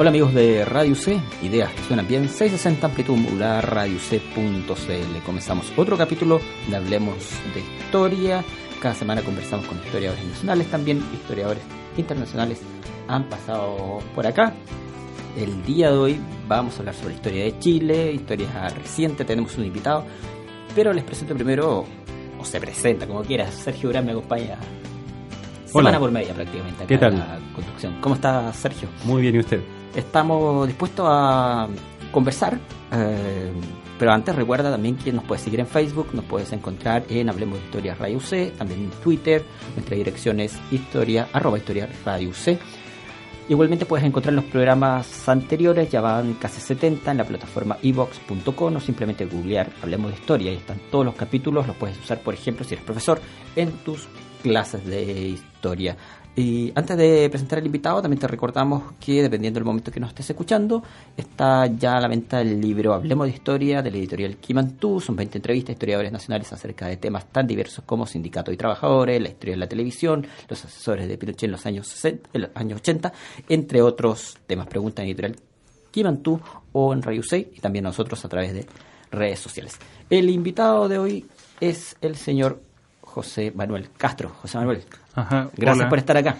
Hola amigos de Radio C, ideas que suenan bien, 660 amplitud modular, radioc.cl. Comenzamos otro capítulo de Hablemos de Historia. Cada semana conversamos con historiadores nacionales, también historiadores internacionales han pasado por acá. El día de hoy vamos a hablar sobre historia de Chile, historia reciente, tenemos un invitado, pero les presento primero, o se presenta como quieras, Sergio Urán me acompaña semana por media prácticamente. ¿Qué tal? la conducción. ¿Cómo está Sergio? Muy bien, ¿y usted? Estamos dispuestos a conversar, eh, pero antes recuerda también que nos puedes seguir en Facebook, nos puedes encontrar en Hablemos de Historia Radio C, también en Twitter, nuestra dirección es historia, arroba historia Radio C. Igualmente puedes encontrar los programas anteriores, ya van casi 70 en la plataforma evox.com o simplemente googlear Hablemos de Historia. Ahí están todos los capítulos, los puedes usar, por ejemplo, si eres profesor, en tus clases de historia. Y antes de presentar al invitado, también te recordamos que dependiendo del momento que nos estés escuchando, está ya a la venta el libro Hablemos de Historia de la editorial Kimantú. Son 20 entrevistas a historiadores nacionales acerca de temas tan diversos como sindicatos y trabajadores, la historia de la televisión, los asesores de Pinochet en los años, 60, en los años 80, entre otros temas. Pregunta en editorial Kimantú o en Radio 6 y también nosotros a través de redes sociales. El invitado de hoy es el señor José Manuel Castro. José Manuel, Ajá, gracias hola. por estar acá.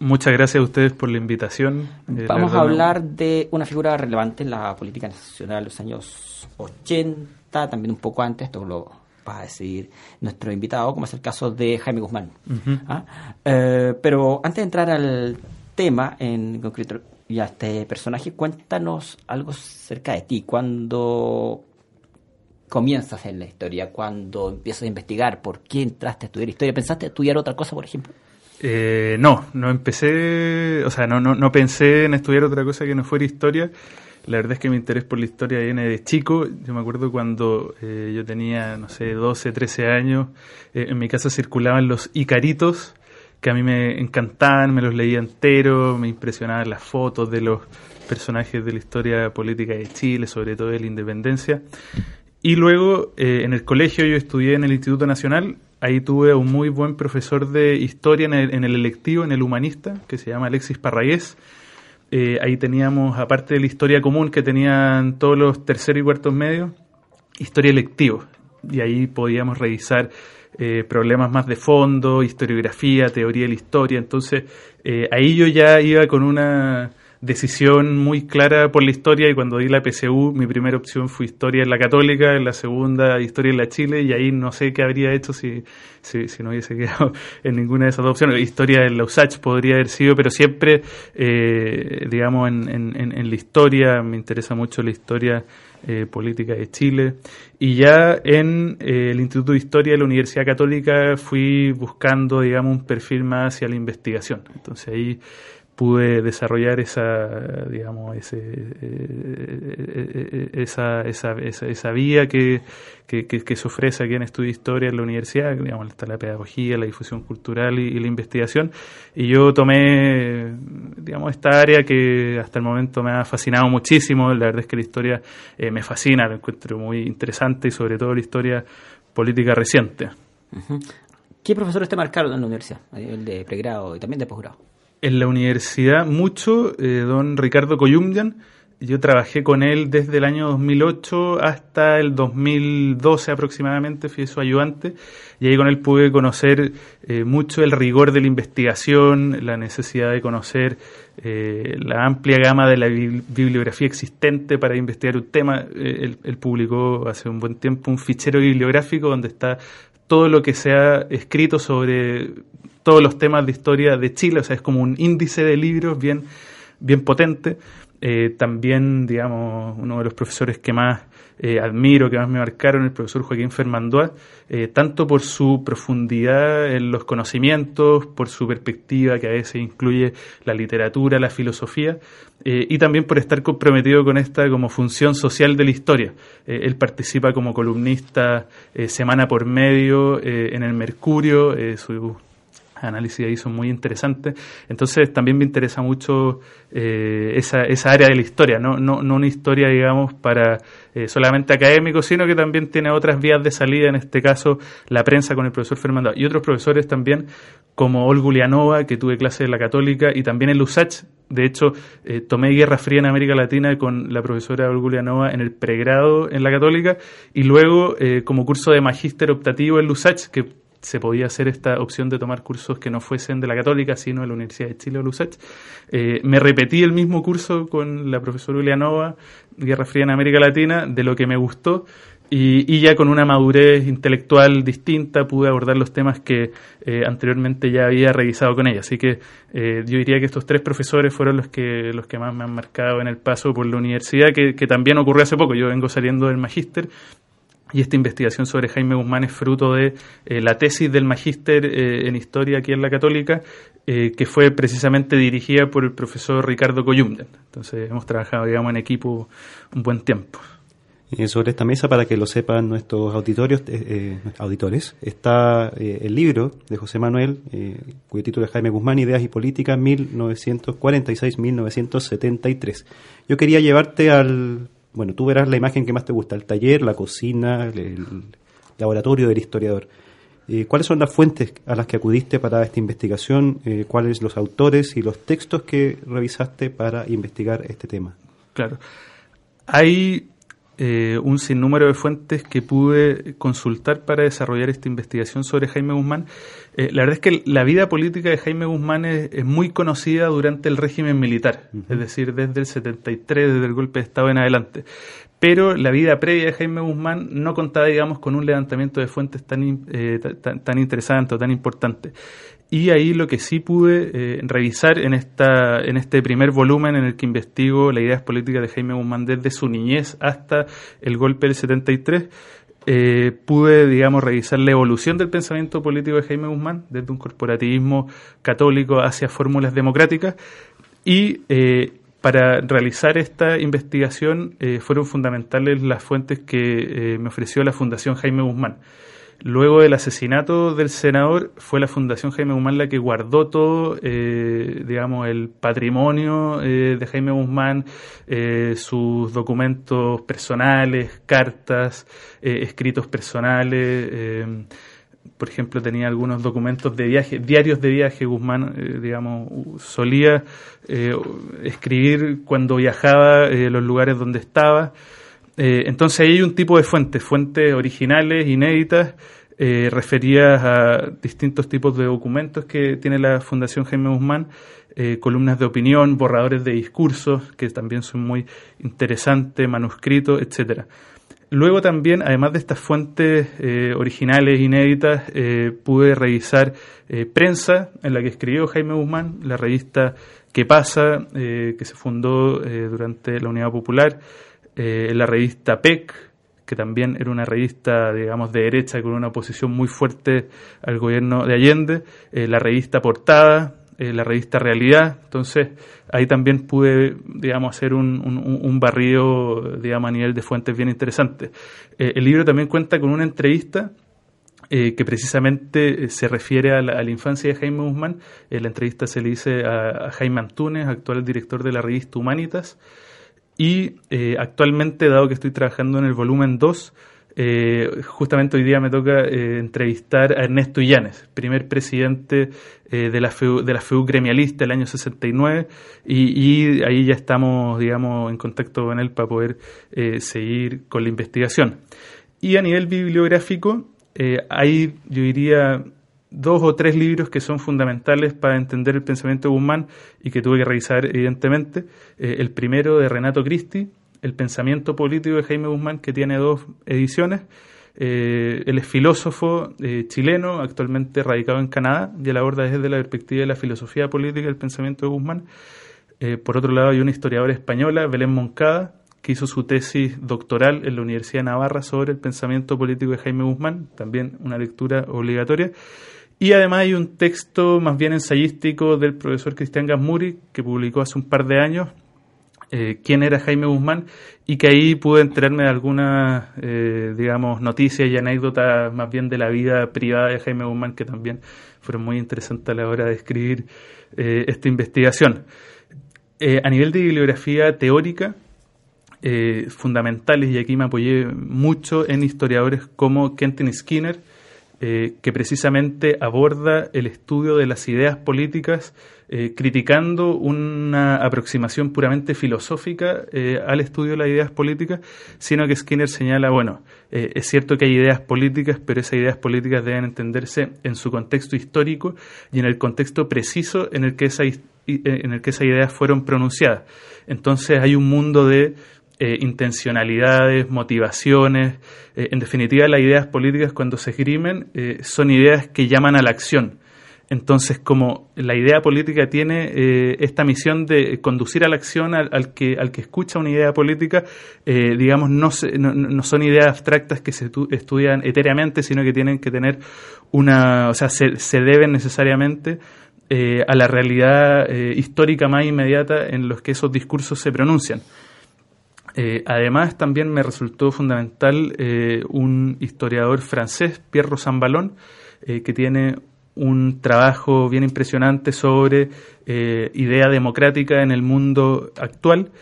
Muchas gracias a ustedes por la invitación. Eh, Vamos la a hablar de una figura relevante en la política nacional de los años 80, también un poco antes, esto lo va a decir nuestro invitado, como es el caso de Jaime Guzmán. ¿Ah? Eh, pero antes de entrar al tema en concreto y a este personaje, cuéntanos algo acerca de ti. Cuando comienzas en la historia, cuando empiezas a investigar por qué entraste a estudiar historia, ¿pensaste estudiar otra cosa, por ejemplo? Eh, no, no empecé, o sea, no, no, no pensé en estudiar otra cosa que no fuera historia. La verdad es que mi interés por la historia viene de chico. Yo me acuerdo cuando eh, yo tenía, no sé, 12, 13 años, eh, en mi casa circulaban los Icaritos, que a mí me encantaban, me los leía entero, me impresionaban las fotos de los personajes de la historia política de Chile, sobre todo de la independencia. Y luego eh, en el colegio yo estudié en el Instituto Nacional, ahí tuve un muy buen profesor de historia en el, en el electivo, en el humanista, que se llama Alexis Parragués. Eh, ahí teníamos, aparte de la historia común que tenían todos los terceros y cuartos medios, historia electivo. Y ahí podíamos revisar eh, problemas más de fondo, historiografía, teoría de la historia. Entonces, eh, ahí yo ya iba con una decisión muy clara por la historia y cuando di la PSU mi primera opción fue historia en la católica, en la segunda historia en la Chile y ahí no sé qué habría hecho si, si, no hubiese quedado en ninguna de esas dos opciones. Historia en la USACH podría haber sido, pero siempre, eh, digamos, en, en la historia, me interesa mucho la historia eh, política de Chile. Y ya en eh, el Instituto de Historia de la Universidad Católica fui buscando, digamos, un perfil más hacia la investigación. Entonces ahí pude desarrollar esa digamos ese, eh, esa, esa, esa, esa vía que, que, que, se ofrece aquí en Estudio de Historia en la universidad, digamos, está la pedagogía, la difusión cultural y, la investigación, y yo tomé, digamos, esta área que hasta el momento me ha fascinado muchísimo, la verdad es que la historia eh, me fascina, lo encuentro muy interesante y sobre todo la historia política reciente. ¿Qué profesores te marcaron en la universidad, a nivel de pregrado y también de posgrado? En la universidad mucho, eh, don Ricardo Coyumbian, yo trabajé con él desde el año 2008 hasta el 2012 aproximadamente, fui su ayudante, y ahí con él pude conocer eh, mucho el rigor de la investigación, la necesidad de conocer eh, la amplia gama de la bibliografía existente para investigar un tema. Él, él publicó hace un buen tiempo un fichero bibliográfico donde está todo lo que se ha escrito sobre todos los temas de historia de Chile, o sea, es como un índice de libros bien, bien potente. también, digamos, uno de los profesores que más eh, admiro, que más me marcaron, el profesor Joaquín Fermandoa, eh, tanto por su profundidad en los conocimientos, por su perspectiva que a veces incluye la literatura, la filosofía, eh, y también por estar comprometido con esta como función social de la historia. él participa como columnista semana por medio en el Mercurio, su análisis ahí son muy interesantes. Entonces también me interesa mucho eh, esa, esa área de la historia, no, no, no una historia, digamos, para eh, solamente académicos, sino que también tiene otras vías de salida, en este caso la prensa con el profesor Fernando y otros profesores también, como Olgulianova, que tuve clase en la Católica, y también en Lusach. De hecho, eh, tomé Guerra Fría en América Latina con la profesora Olgulianova en el pregrado en la Católica y luego como curso de magíster optativo en Lusach, que se podía hacer esta opción de tomar cursos que no fuesen de la Católica, sino de la Universidad de Chile o Lusach. Eh, me repetí el mismo curso con la profesora Ulianova, Guerra Fría en América Latina, de lo que me gustó. Y, ya con una madurez intelectual distinta pude abordar los temas que eh, anteriormente ya había revisado con ella. Así que eh, yo diría que estos tres profesores fueron los que, los que más me han marcado en el paso por la universidad, que, que también ocurrió hace poco. Yo vengo saliendo del magíster y esta investigación sobre Jaime Guzmán es fruto de eh, la tesis del magíster eh, en historia aquí en la Católica, eh, que fue precisamente dirigida por el profesor Ricardo Coyumden. Entonces hemos trabajado, digamos, en equipo un buen tiempo. sobre esta mesa, para que lo sepan nuestros auditorios, auditores, está el libro de José Manuel, cuyo título es Jaime Guzmán, Ideas y Política, 1946-1973. Yo quería llevarte al bueno, tú verás la imagen que más te gusta, el taller, la cocina, el, laboratorio del historiador. Eh, ¿Cuáles son las fuentes a las que acudiste para esta investigación? Eh, ¿Cuáles los autores y los textos que revisaste para investigar este tema? Claro. Hay eh, un sinnúmero de fuentes que pude consultar para desarrollar esta investigación sobre Jaime Guzmán. Eh, la verdad es que la vida política de Jaime Guzmán es, muy conocida durante el régimen militar, es decir, desde el 73, desde el golpe de Estado en adelante. Pero la vida previa de Jaime Guzmán no contaba, digamos, con un levantamiento de fuentes tan, eh, tan, tan interesante o tan importante. Y ahí lo que sí pude eh, revisar en, esta, en este primer volumen en el que investigo las ideas políticas de Jaime Guzmán desde su niñez hasta el golpe del 73, eh, pude, digamos, revisar la evolución del pensamiento político de Jaime Guzmán, desde un corporativismo católico hacia fórmulas democráticas. Y eh, para realizar esta investigación fueron fundamentales las fuentes que me ofreció la Fundación Jaime Guzmán. Luego del asesinato del senador, fue la Fundación Jaime Guzmán la que guardó todo, eh, digamos, el patrimonio eh, de Jaime Guzmán, eh, sus documentos personales, cartas, escritos personales. por ejemplo, tenía algunos documentos de viaje, diarios de viaje. Guzmán, digamos, solía escribir cuando viajaba los lugares donde estaba. Eh, entonces ahí hay un tipo de fuentes, fuentes originales, inéditas, eh, referidas a distintos tipos de documentos que tiene la Fundación Jaime Guzmán, eh, columnas de opinión, borradores de discursos, que también son muy interesantes, manuscritos, etcétera. Luego también, además de estas fuentes originales, inéditas, pude revisar prensa en la que escribió Jaime Guzmán, la revista ¿Qué pasa?, que se fundó durante la Unidad Popular, eh, la revista PEC, que también era una revista, digamos, de derecha con una oposición muy fuerte al gobierno de Allende, eh, la revista Portada, eh, la revista Realidad. Entonces, ahí también pude, digamos, hacer un, un, barrido, digamos, a nivel de fuentes bien interesante. el libro también cuenta con una entrevista que precisamente se refiere a la, infancia de Jaime Guzmán. la entrevista se le dice a, a Jaime Antunes, actual director de la revista Humanitas. Y eh, actualmente, dado que estoy trabajando en el volumen 2, eh, justamente hoy día me toca eh, entrevistar a Ernesto Illanes, primer presidente de, la FEU, de la FEU gremialista del año 69, y, y, ahí ya estamos, digamos, en contacto con él para poder seguir con la investigación. Y a nivel bibliográfico, hay, yo diría, dos o tres libros que son fundamentales para entender el pensamiento de Guzmán y que tuve que revisar evidentemente. Eh, el primero de Renato Cristi, El pensamiento político de Jaime Guzmán, que tiene dos ediciones. Eh, él es filósofo eh, chileno, actualmente radicado en Canadá, y aborda desde la perspectiva de la filosofía política del pensamiento de Guzmán. por otro lado, hay una historiadora española, Belén Moncada, que hizo su tesis doctoral en la Universidad de Navarra sobre el pensamiento político de Jaime Guzmán, también una lectura obligatoria. Y además hay un texto más bien ensayístico del profesor Cristian Gasmuri, que publicó hace un par de años, eh, quién era Jaime Guzmán, y que ahí pude enterarme de algunas, eh, digamos, noticias y anécdotas más bien de la vida privada de Jaime Guzmán, que también fueron muy interesantes a la hora de escribir eh, esta investigación. a nivel de bibliografía teórica, eh, fundamentales y aquí me apoyé mucho en historiadores como Kenton Skinner, eh, que precisamente aborda el estudio de las ideas políticas eh, criticando una aproximación puramente filosófica al estudio de las ideas políticas, sino que Skinner señala, bueno, es cierto que hay ideas políticas, pero esas ideas políticas deben entenderse en su contexto histórico y en el contexto preciso en el que, en el que esas ideas fueron pronunciadas. Entonces hay un mundo de eh, intencionalidades, motivaciones. Eh, en definitiva, las ideas políticas cuando se esgrimen eh, son ideas que llaman a la acción. Entonces, como la idea política tiene esta misión de conducir a la acción al, que, al que escucha una idea política, digamos, no, no, son ideas abstractas que se estudian etéreamente, sino que tienen que tener una, o sea, se, se deben necesariamente a la realidad histórica más inmediata en los que esos discursos se pronuncian. Eh, además, también me resultó fundamental eh, un historiador francés, Pierre Rosanvallon, eh, que tiene un trabajo bien impresionante sobre idea democrática en el mundo actual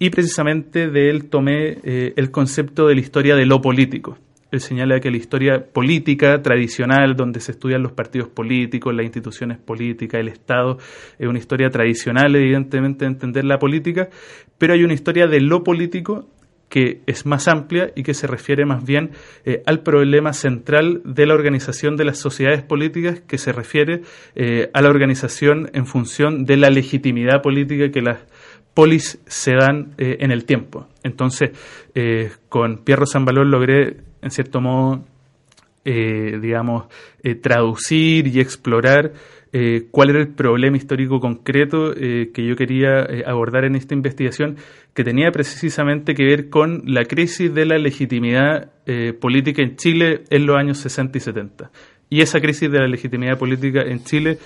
y precisamente de él tomé el concepto de la historia de lo político. Señala que la historia política tradicional, donde se estudian los partidos políticos, las instituciones políticas, el Estado, es una historia tradicional, evidentemente, de entender la política, pero hay una historia de lo político que es más amplia y que se refiere más bien eh, al problema central de la organización de las sociedades políticas, que se refiere eh, a la organización en función de la legitimidad política que las polis se dan eh, en el tiempo. Entonces, con Pierro Valor logré en cierto modo, eh, digamos, eh, traducir y explorar eh, cuál era el problema histórico concreto que yo quería abordar en esta investigación, que tenía precisamente que ver con la crisis de la legitimidad política en Chile en los años 60 y 70. Y esa crisis de la legitimidad política en Chile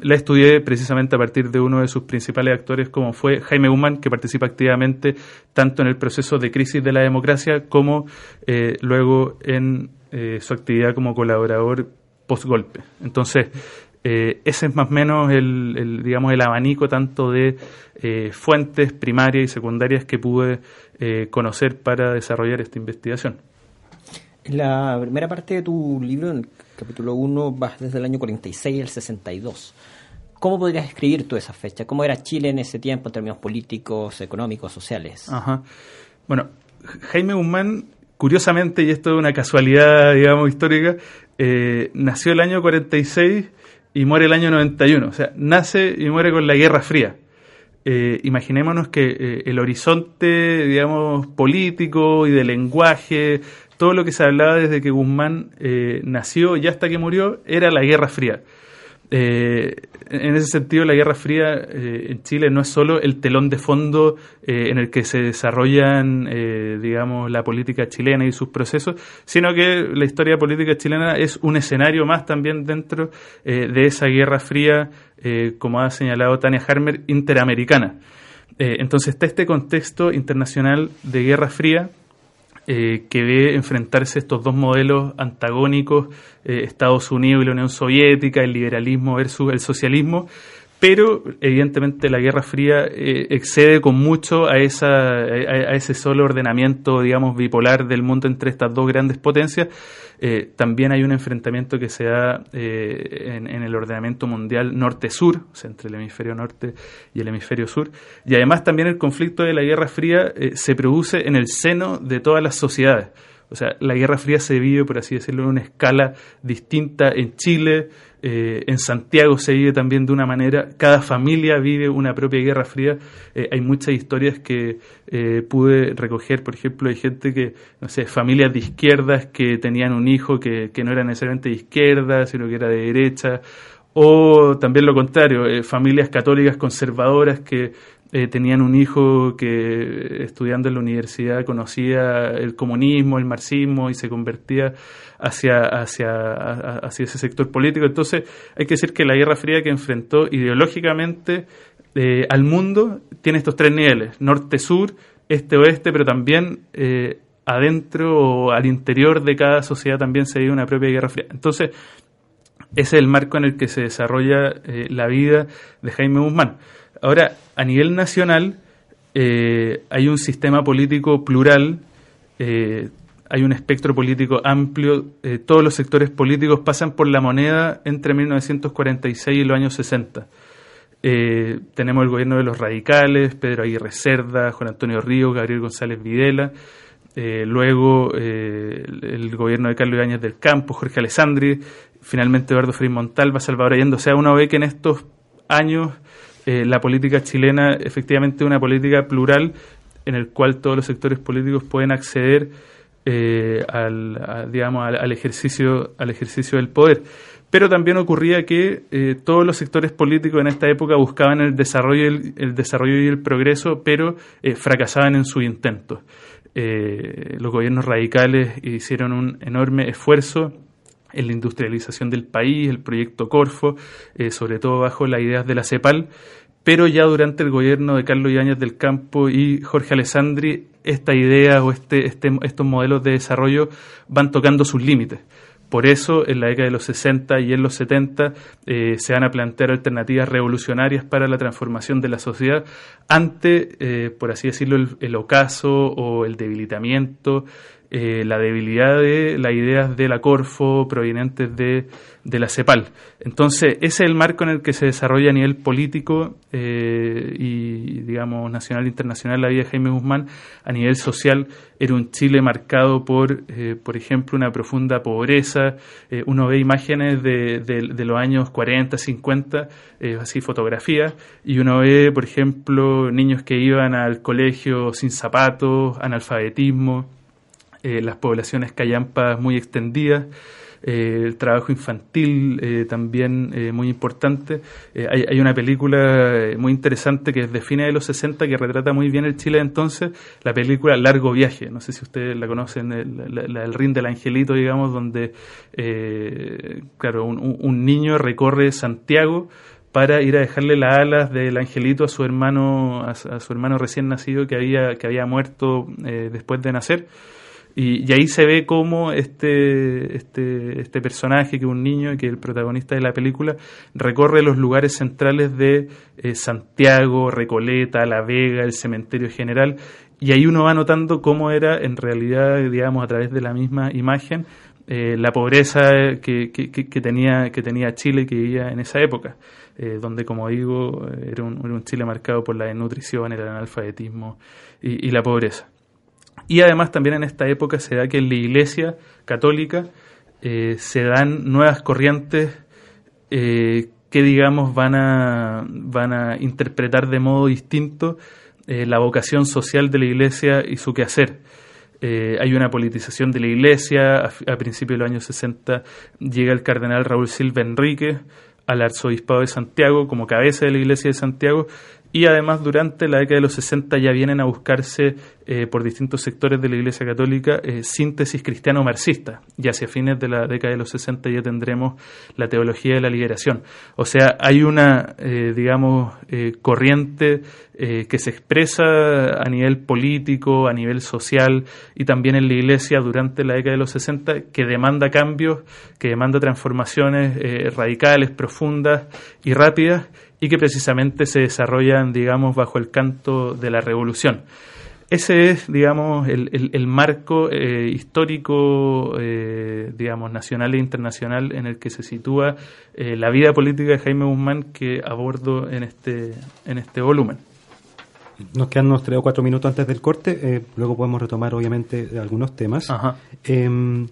la estudié precisamente a partir de uno de sus principales actores, como fue Jaime Guzmán, que participa activamente tanto en el proceso de crisis de la democracia como eh, luego en eh, su actividad como colaborador post-golpe. Entonces, eh, ese es más o menos el, digamos, el abanico tanto de fuentes primarias y secundarias que pude conocer para desarrollar esta investigación. La primera parte de tu libro, en el capítulo 1, vas desde el año 46 al 62. ¿Cómo podrías escribir tú esa fecha? ¿Cómo era Chile en ese tiempo en términos políticos, económicos, sociales? Ajá. Bueno, Jaime Guzmán, curiosamente, y esto es una casualidad, digamos, histórica, eh, nació el año 46 y muere el año 91. O sea, nace y muere con la Guerra Fría. Eh, imaginémonos que eh, el horizonte, digamos, político y de lenguaje, todo lo que se hablaba desde que Guzmán nació y hasta que murió, era la Guerra Fría. Eh, en ese sentido, la Guerra Fría eh, en Chile no es solo el telón de fondo eh, en el que se desarrollan, digamos, la política chilena y sus procesos, sino que la historia política chilena es un escenario más también dentro de esa Guerra Fría, como ha señalado Tania Harmer, interamericana. entonces está este contexto internacional de Guerra Fría eh, que ve enfrentarse estos dos modelos antagónicos, eh, Estados Unidos y la Unión Soviética, el liberalismo versus el socialismo, pero evidentemente la Guerra Fría eh, excede con mucho a, esa, a, ese solo ordenamiento, digamos, bipolar del mundo entre estas dos grandes potencias. Eh, también hay un enfrentamiento que se da eh, en, en, el ordenamiento mundial norte-sur, o sea, entre el hemisferio norte y el hemisferio sur. Y además también el conflicto de la Guerra Fría se produce en el seno de todas las sociedades. O sea, la Guerra Fría se vive, por así decirlo, en una escala distinta en Chile, eh, en Santiago se vive también de una manera, cada familia vive una propia Guerra Fría. Eh, hay muchas historias que eh, pude recoger, por ejemplo, hay gente que, no sé, familias de izquierdas que tenían un hijo que, que no era necesariamente de izquierda, sino que era de derecha, o también lo contrario, eh, familias católicas conservadoras que eh, tenían un hijo que estudiando en la universidad conocía el comunismo, el marxismo y se convertía hacia, hacia, hacia ese sector político. Entonces hay que decir que la Guerra Fría que enfrentó ideológicamente eh, al mundo tiene estos tres niveles, norte-sur, este-oeste, pero también eh, adentro o al interior de cada sociedad también se vive una propia Guerra Fría. Entonces, ese es el marco en el que se desarrolla la vida de Jaime Guzmán. Ahora, a nivel nacional, eh, hay un sistema político plural, eh, hay un espectro político amplio, eh, todos los sectores políticos pasan por la moneda entre 1946 y los años 60. tenemos el gobierno de los radicales, Pedro Aguirre Cerda, Juan Antonio Río, Gabriel González Videla, luego el, gobierno de Carlos Ibáñez del Campo, Jorge Alessandri, finalmente Eduardo Frei Montalva, Salvador Allende. O sea, uno ve que en estos años eh, la política chilena efectivamente es una política plural en el cual todos los sectores políticos pueden acceder eh, al, digamos, al, ejercicio, al ejercicio del poder. Pero también ocurría que eh, todos los sectores políticos en esta época buscaban el desarrollo, el, desarrollo y el progreso, pero fracasaban en su intento. los gobiernos radicales hicieron un enorme esfuerzo en la industrialización del país, el proyecto Corfo, sobre todo bajo las ideas de la CEPAL, pero ya durante el gobierno de Carlos Ibáñez del Campo y Jorge Alessandri, esta idea o este, este, estos modelos de desarrollo van tocando sus límites. Por eso, en la década de los 60 y en los 70 eh, se van a plantear alternativas revolucionarias para la transformación de la sociedad ante, eh, por así decirlo, el, ocaso o el debilitamiento eh, la debilidad de las ideas de la Corfo provenientes de, de, la CEPAL. Entonces, ese es el marco en el que se desarrolla a nivel político eh, y, digamos, nacional e internacional la vida de Jaime Guzmán. A nivel social, era un Chile marcado por, eh, por ejemplo, una profunda pobreza. uno ve imágenes de, de, los años 40, 50, así fotografías, y uno ve, por ejemplo, niños que iban al colegio sin zapatos, analfabetismo eh, las poblaciones callampas muy extendidas, eh, el trabajo infantil eh, también muy importante. Hay, una película muy interesante que es de fines de los 60 que retrata muy bien el Chile entonces, la película Largo Viaje, no sé si ustedes la conocen, el, la, el del angelito, digamos, donde, claro, un niño recorre Santiago para ir a dejarle las alas del angelito a su hermano a, su hermano recién nacido que había que había muerto después de nacer y, ahí se ve cómo este, este, este personaje, que es un niño y que es el protagonista de la película, recorre los lugares centrales de eh, Santiago, Recoleta, La Vega, el cementerio general, y ahí uno va notando cómo era en realidad, digamos, a través de la misma imagen, eh, la pobreza que, que, tenía, que tenía Chile que vivía en esa época, eh, donde, como digo, era un, Chile marcado por la desnutrición, el analfabetismo y la pobreza. Y además también en esta época se da que en la Iglesia católica eh, se dan nuevas corrientes eh, que digamos van a, van a interpretar de modo distinto eh, la vocación social de la Iglesia y su quehacer. hay una politización de la Iglesia, a, principios de los años 60 llega el cardenal Raúl Silva Enrique al arzobispado de Santiago como cabeza de la Iglesia de Santiago y además durante la década de los 60 ya vienen a buscarse eh, por distintos sectores de la Iglesia Católica eh, síntesis cristiano-marxista y hacia fines de la década de los 60 ya tendremos la teología de la liberación. O sea, hay una, eh, digamos, corriente que se expresa a nivel político, a nivel social y también en la Iglesia durante la década de los 60 que demanda cambios, que demanda transformaciones radicales, profundas y rápidas y que precisamente se desarrollan, digamos, bajo el canto de la revolución. Ese es, digamos, el, el, marco eh, histórico, eh, digamos, nacional e internacional en el que se sitúa eh, la vida política de Jaime Guzmán que abordo en este, en este volumen. Nos quedan unos tres o cuatro minutos antes del corte, luego podemos retomar, obviamente, algunos temas. Em,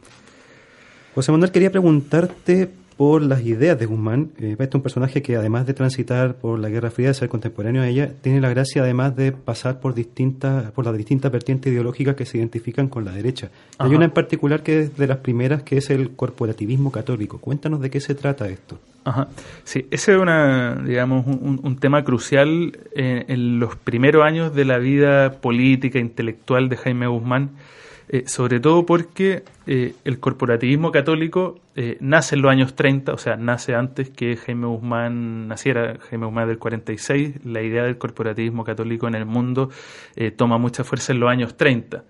José Manuel, quería preguntarte por las ideas de Guzmán. Eh, este es un personaje que además de transitar por la Guerra Fría, de ser contemporáneo a ella, tiene la gracia además de pasar por distintas, por las distintas vertientes ideológicas que se identifican con la derecha. Hay una en particular que es de las primeras, que es el corporativismo católico. Cuéntanos de qué se trata esto. Ajá. Sí, ese es una, digamos, un, un tema crucial en, en, los primeros años de la vida política, intelectual de Jaime Guzmán, eh, sobre todo porque eh, el corporativismo católico eh, nace en los años 30, o sea, nace antes que Jaime Guzmán naciera, Jaime Guzmán del 46, la idea del corporativismo católico en el mundo toma mucha fuerza en los años 30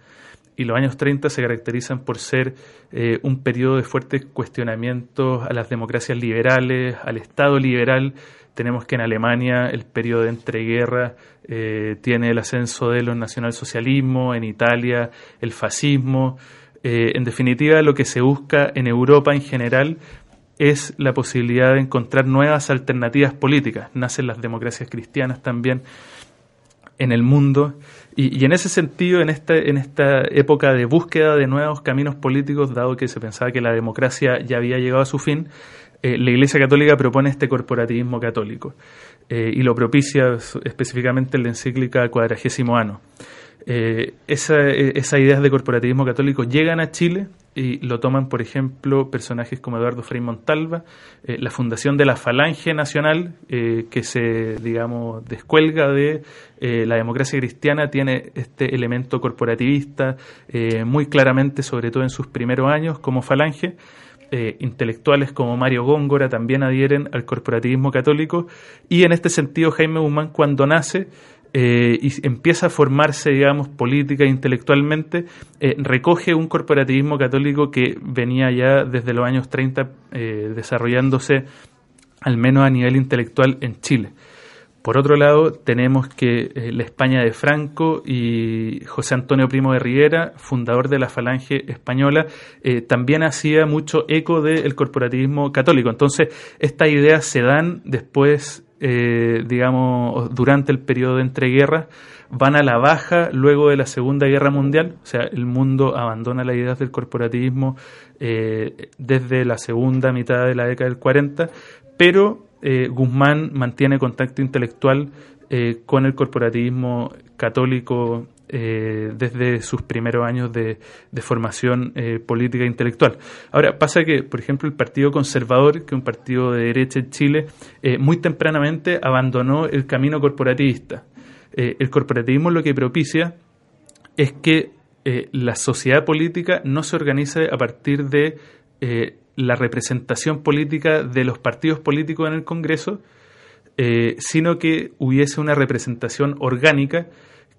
y los años 30 se caracterizan por ser eh, un periodo de fuertes cuestionamientos a las democracias liberales, al Estado liberal. Tenemos que en Alemania el periodo de entreguerra eh, tiene el ascenso de los nacionalsocialismos, en Italia el fascismo. Eh, en definitiva, lo que se busca en Europa en general es la posibilidad de encontrar nuevas alternativas políticas. Nacen las democracias cristianas también en el mundo. Y, en ese sentido, en esta, en esta época de búsqueda de nuevos caminos políticos, dado que se pensaba que la democracia ya había llegado a su fin, eh, la Iglesia Católica propone este corporativismo católico eh, y lo propicia específicamente en la encíclica Cuadragésimo Ano. Eh, esa, esas ideas de corporativismo católico llegan a Chile y lo toman, por ejemplo, personajes como Eduardo Frei Montalva, la fundación de la Falange Nacional, que se, digamos, descuelga de la democracia cristiana, tiene este elemento corporativista muy claramente, sobre todo en sus primeros años como Falange. Intelectuales como Mario Góngora también adhieren al corporativismo católico y en este sentido Jaime Guzmán cuando nace eh, y empieza a formarse, digamos, política e intelectualmente, eh, recoge un corporativismo católico que venía ya desde los años 30 eh, desarrollándose, al menos a nivel intelectual, en Chile. Por otro lado, tenemos que la España de Franco y José Antonio Primo de Rivera, fundador de la Falange Española, también hacía mucho eco del corporativismo católico. Entonces, estas ideas se dan después eh, digamos, durante el periodo de entreguerras, van a la baja luego de la Segunda Guerra Mundial, o sea, el mundo abandona la idea del corporativismo eh, desde la segunda mitad de la década del 40, pero eh, Guzmán mantiene contacto intelectual con el corporativismo católico eh, desde sus primeros años de, formación eh, política e intelectual. Ahora, pasa que, por ejemplo, el Partido Conservador, que es un partido de derecha en Chile, eh, muy tempranamente abandonó el camino corporativista. el corporativismo lo que propicia es que la sociedad política no se organice a partir de la representación política de los partidos políticos en el Congreso, sino que hubiese una representación orgánica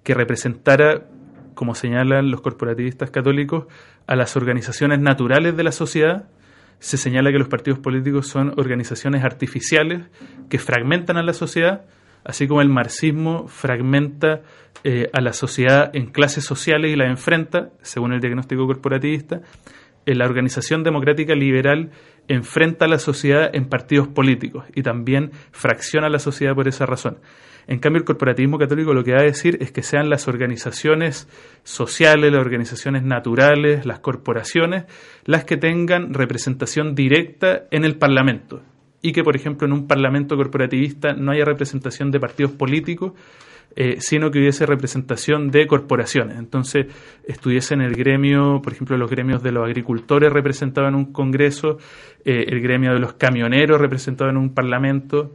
que representara, como señalan los corporativistas católicos, a las organizaciones naturales de la sociedad. Se señala que los partidos políticos son organizaciones artificiales que fragmentan a la sociedad, así como el marxismo fragmenta eh, a la sociedad en clases sociales y la enfrenta, según el diagnóstico corporativista. La organización democrática liberal enfrenta a la sociedad en partidos políticos y también fracciona a la sociedad por esa razón. En cambio, el corporativismo católico lo que va a decir es que sean las organizaciones sociales, las organizaciones naturales, las corporaciones, las que tengan representación directa en el Parlamento. Y que, por ejemplo, en un Parlamento corporativista no haya representación de partidos políticos, eh, sino que hubiese representación de corporaciones. Entonces, estuviesen el gremio, por ejemplo, los gremios de los agricultores representados en un Congreso, eh, el gremio de los camioneros representado en un Parlamento,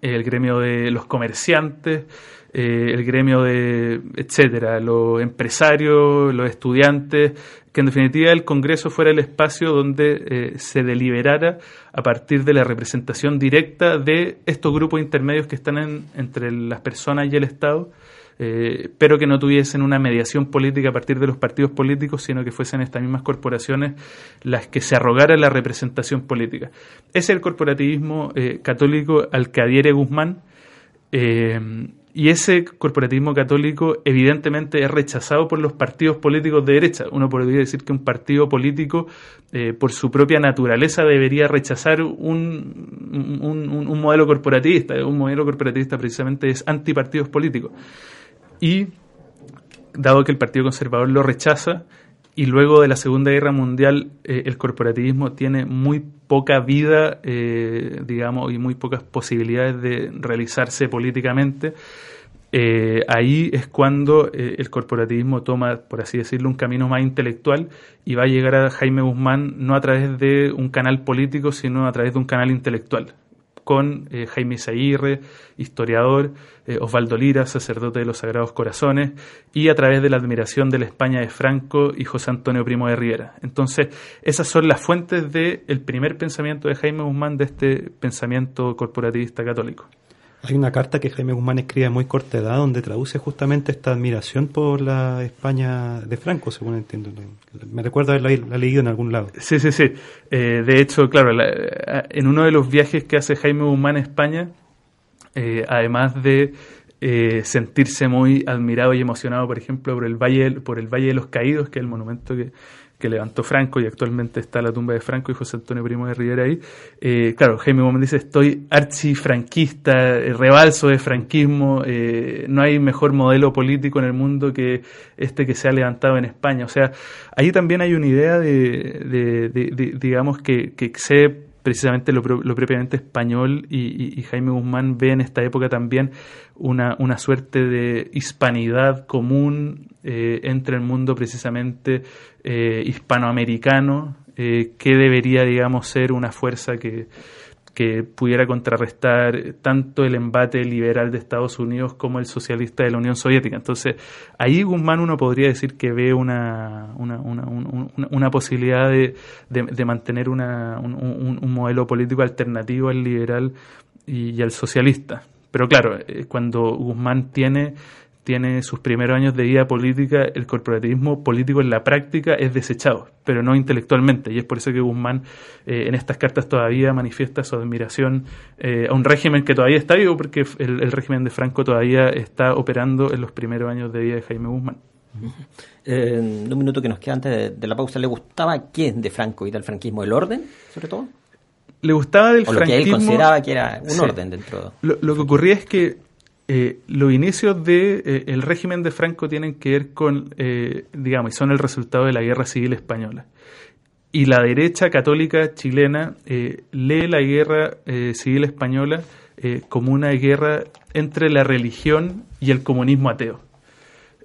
el gremio de los comerciantes, eh, el gremio de, etcétera, los empresarios, los estudiantes, que en definitiva el Congreso fuera el espacio donde eh, se deliberara a partir de la representación directa de estos grupos intermedios que están entre las personas y el Estado eh, pero que no tuviesen una mediación política a partir de los partidos políticos, sino que fuesen estas mismas corporaciones las que se arrogaran la representación política. Ese es el corporativismo eh, católico al que adhiere Guzmán. Eh, y ese corporativismo católico evidentemente es rechazado por los partidos políticos de derecha. Uno podría decir que un partido político, por su propia naturaleza, debería rechazar un, un, un, modelo corporativista. Un modelo corporativista precisamente es antipartidos políticos y dado que el Partido Conservador lo rechaza y luego de la Segunda Guerra Mundial eh, el corporativismo tiene muy poca vida, eh, digamos, y muy pocas posibilidades de realizarse políticamente, eh, ahí es cuando el corporativismo toma, por así decirlo, un camino más intelectual y va a llegar a Jaime Guzmán no a través de un canal político, sino a través de un canal intelectual. Con eh, Jaime Isaguirre, historiador, eh, Osvaldo Lira, sacerdote de los Sagrados Corazones, y a través de la admiración de la España de Franco y José Antonio Primo de Rivera. Entonces, esas son las fuentes del primer pensamiento de Jaime Guzmán, de este pensamiento corporativista católico. Hay una carta que Jaime Guzmán escribe muy corta edad donde traduce justamente esta admiración por la España de Franco, según entiendo. Me recuerdo haberla leído en algún lado. Sí, sí, sí. Eh, de hecho, claro, en uno de los viajes que hace Jaime Guzmán a España, eh, además de eh, sentirse muy admirado y emocionado, por ejemplo, por el Valle, por el Valle de los Caídos, que es el monumento que, que levantó Franco y actualmente está la tumba de Franco y José Antonio Primo de Rivera ahí. Eh, claro, Jaime Gómez dice, estoy archifranquista, eh, rebalso de franquismo, eh, no hay mejor modelo político en el mundo que este que se ha levantado en España. O sea, ahí también hay una idea de, digamos, que, que excede precisamente lo, propiamente español y, Jaime Guzmán ve en esta época también una, una suerte de hispanidad común eh, entre el mundo precisamente eh, hispanoamericano eh, que debería digamos ser una fuerza que, que pudiera contrarrestar tanto el embate liberal de Estados Unidos como el socialista de la Unión Soviética. Entonces, ahí Guzmán uno podría decir que ve una, una, una, una posibilidad de, de, mantener una, un, un, modelo político alternativo al liberal y al socialista. Pero claro, cuando Guzmán tiene tiene sus primeros años de vida política, el corporativismo político en la práctica es desechado, pero no intelectualmente. Y es por eso que Guzmán eh, en estas cartas todavía manifiesta su admiración eh, a un régimen que todavía está vivo, porque el, régimen de Franco todavía está operando en los primeros años de vida de Jaime Guzmán. en un minuto que nos queda antes de, la pausa, ¿le gustaba quién de Franco y del franquismo? ¿El orden, sobre todo? Le gustaba del o lo que él consideraba que era un orden dentro de... lo que ocurría es que eh, los inicios del de, eh, régimen de Franco tienen que ver con, eh, digamos, y son el resultado de la guerra civil española. Y la derecha católica chilena lee la guerra civil española como una guerra entre la religión y el comunismo ateo.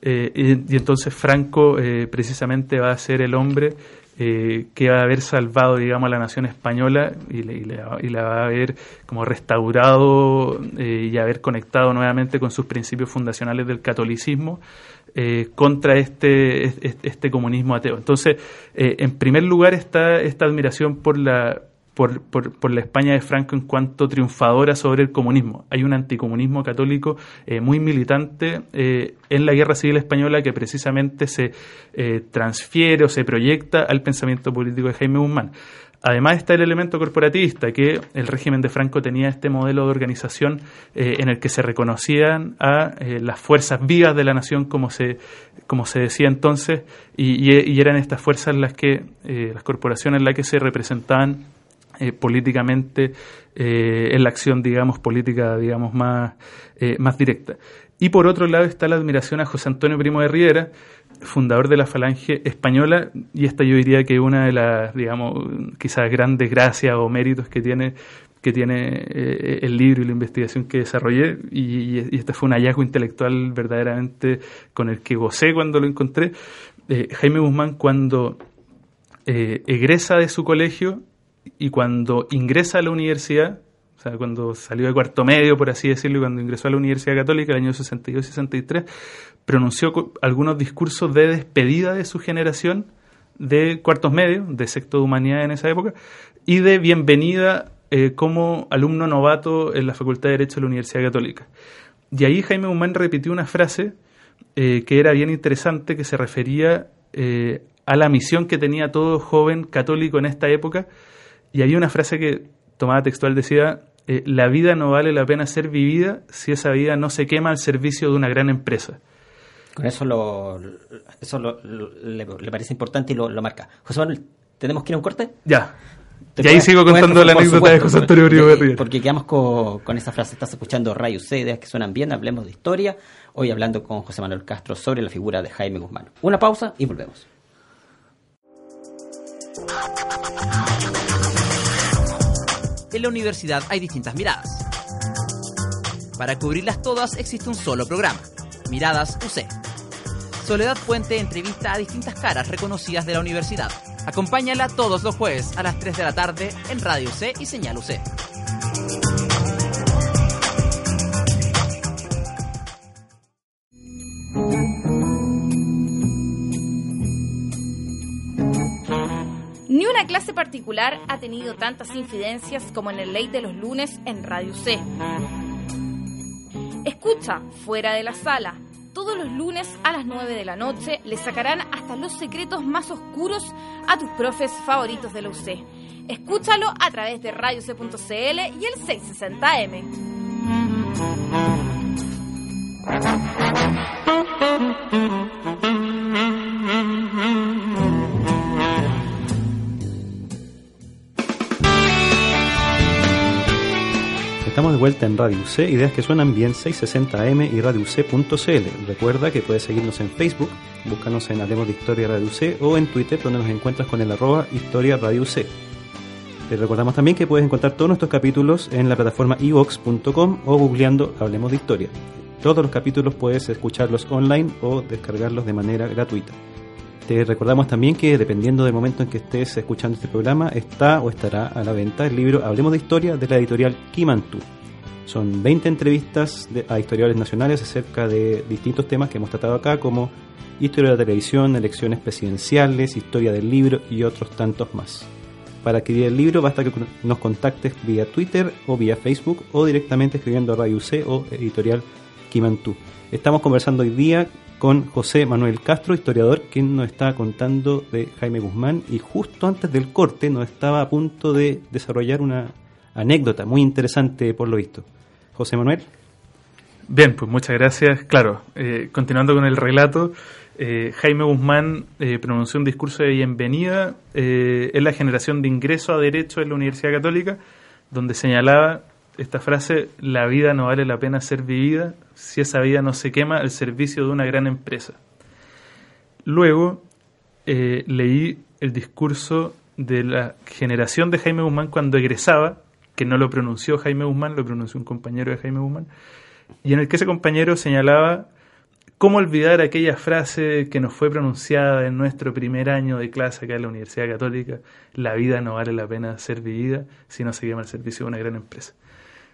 Y, y, entonces Franco precisamente va a ser el hombre eh, que va a haber salvado, digamos, a la nación española y, la va a haber como restaurado eh, y haber conectado nuevamente con sus principios fundacionales del catolicismo eh, contra este, este, comunismo ateo. Entonces, en primer lugar está esta admiración por la por, la España de Franco en cuanto triunfadora sobre el comunismo. Hay un anticomunismo católico eh, muy militante eh, en la Guerra Civil Española que precisamente se eh, transfiere o se proyecta al pensamiento político de Jaime Guzmán. Además está el elemento corporativista, que el régimen de Franco tenía este modelo de organización en el que se reconocían a las fuerzas vivas de la nación, como se, como se decía entonces, y, eran estas fuerzas las que, las corporaciones las que se representaban eh, políticamente eh, en la acción, digamos, política, digamos, más, eh, más directa. Y por otro lado está la admiración a José Antonio Primo de Riera, fundador de la Falange Española, y esta yo diría que una de las, digamos, quizás grandes gracias o méritos que tiene que tiene el libro y la investigación que desarrollé y, y, este fue un hallazgo intelectual verdaderamente con el que gocé cuando lo encontré. Jaime Guzmán cuando egresa de su colegio y cuando ingresa a la universidad, o sea, cuando salió de cuarto medio, por así decirlo, y cuando ingresó a la Universidad Católica, el año 62-63, pronunció algunos discursos de despedida de su generación de cuartos medios, de sexto de humanidad en esa época, y de bienvenida eh, como alumno novato en la Facultad de Derecho de la Universidad Católica. Y ahí Jaime Guzmán repitió una frase eh, que era bien interesante, que se refería eh, a la misión que tenía todo joven católico en esta época, y había una frase que tomaba textual decía, eh, la vida no vale la pena ser vivida si esa vida no se quema al servicio de una gran empresa. Con eso lo, eso le, parece importante y lo, marca. José Manuel, ¿tenemos que ir a un corte? Ya. Y ahí sigo contando la anécdota de José Antonio Uribe Porque quedamos con, con, esa frase. Estás escuchando Rayos C, que suenan bien, hablemos de historia. Hoy hablando con José Manuel Castro sobre la figura de Jaime Guzmán. Una pausa y volvemos. En la universidad hay distintas miradas. Para cubrirlas todas existe un solo programa, Miradas UC. Soledad Fuente entrevista a distintas caras reconocidas de la universidad. Acompáñala todos los jueves a las 3 de la tarde en Radio UC y Señal UC. Ni una clase particular ha tenido tantas incidencias como en el ley de los lunes en Radio C. Escucha, fuera de la sala, todos los lunes a las 9 de la noche le sacarán hasta los secretos más oscuros a tus profes favoritos de la UC. Escúchalo a través de radioc.cl y el 660M. Estamos de vuelta en Radio UC, ideas que suenan bien 660M y radiouc.cl. Recuerda que puedes seguirnos en Facebook, búscanos en Hablemos de Historia Radio UC o en Twitter donde nos encuentras con el arroba Historia Radio UC. Te recordamos también que puedes encontrar todos nuestros capítulos en la plataforma evox.com o googleando Hablemos de Historia. Todos los capítulos puedes escucharlos online o descargarlos de manera gratuita. Te recordamos también que dependiendo del momento en que estés escuchando este programa, está o estará a la venta el libro Hablemos de Historia de la editorial Kimantú. Son 20 entrevistas a historiadores nacionales acerca de distintos temas que hemos tratado acá, como historia de la televisión, elecciones presidenciales, historia del libro y otros tantos más. Para adquirir el libro basta que nos contactes vía Twitter o vía Facebook o directamente escribiendo a Radio C o editorial Kimantú. Estamos conversando hoy día con José Manuel Castro, historiador, quien nos está contando de Jaime Guzmán y justo antes del corte nos estaba a punto de desarrollar una anécdota muy interesante por lo visto. José Manuel. Bien, pues muchas gracias. Claro, eh, continuando con el relato, eh, Jaime Guzmán eh, pronunció un discurso de bienvenida en la generación de ingreso a derecho en la Universidad Católica, donde señalaba esta frase, la vida no vale la pena ser vivida si esa vida no se quema al servicio de una gran empresa. Luego eh, leí el discurso de la generación de Jaime Guzmán cuando egresaba, que no lo pronunció Jaime Guzmán, lo pronunció un compañero de Jaime Guzmán, y en el que ese compañero señalaba cómo olvidar aquella frase que nos fue pronunciada en nuestro primer año de clase acá en la Universidad Católica, la vida no vale la pena ser vivida si no se quema al servicio de una gran empresa.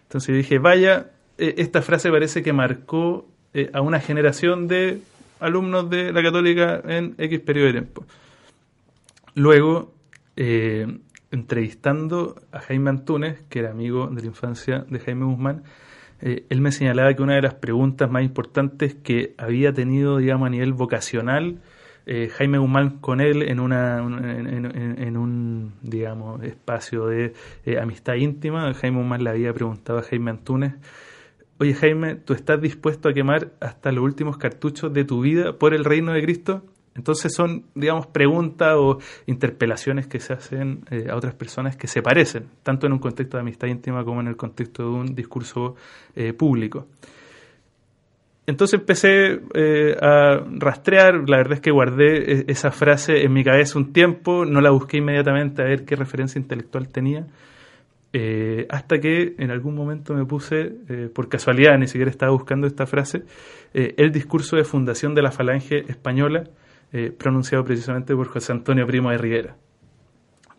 Entonces yo dije, vaya, eh, esta frase parece que marcó eh, a una generación de alumnos de la católica en X periodo de tiempo. Luego, eh, entrevistando a Jaime Antúnez, que era amigo de la infancia de Jaime Guzmán, él me señalaba que una de las preguntas más importantes que había tenido, digamos, a nivel vocacional, eh, Jaime Guzmán con él en, una, en, un, digamos, espacio de eh, amistad íntima. Jaime Guzmán le había preguntado a Jaime Antúnez, oye Jaime, ¿tú estás dispuesto a quemar hasta los últimos cartuchos de tu vida por el reino de Cristo? Entonces son, digamos, preguntas o interpelaciones que se hacen eh, a otras personas que se parecen, tanto en un contexto de amistad íntima como en el contexto de un discurso público. Entonces empecé eh, a rastrear, la verdad es que guardé e-, esa frase en mi cabeza un tiempo, no la busqué inmediatamente a ver qué referencia intelectual tenía, eh, hasta que en algún momento me puse, eh, por casualidad, ni siquiera estaba buscando esta frase, el discurso de fundación de la Falange Española, pronunciado precisamente por José Antonio Primo de Rivera.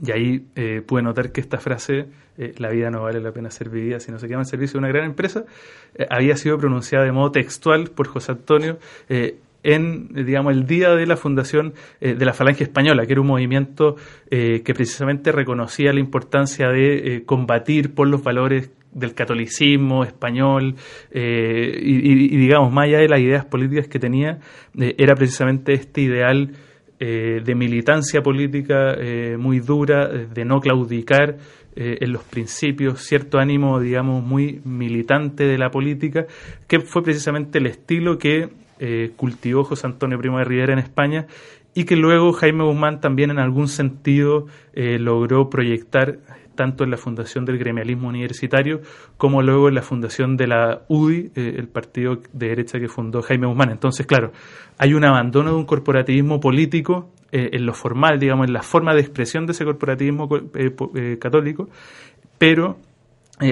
Y ahí eh, pude notar que esta frase, eh, la vida no vale la pena ser vivida si no se quema en servicio de una gran empresa, eh, había sido pronunciada de modo textual por José Antonio en, digamos, el día de la fundación de la Falange Española, que era un movimiento que precisamente reconocía la importancia de combatir por los valores del catolicismo español y, y, digamos, más allá de las ideas políticas que tenía, era precisamente este ideal eh, de militancia política eh, muy dura, de no claudicar eh, en los principios, cierto ánimo, digamos, muy militante de la política, que fue precisamente el estilo que cultivó José Antonio Primo de Rivera en España y que luego Jaime Guzmán también en algún sentido logró proyectar tanto en la fundación del gremialismo universitario como luego en la fundación de la UDI, eh, el partido de derecha que fundó Jaime Guzmán. Entonces, claro, hay un abandono de un corporativismo político eh, en lo formal, digamos, en la forma de expresión de ese corporativismo eh, católico, pero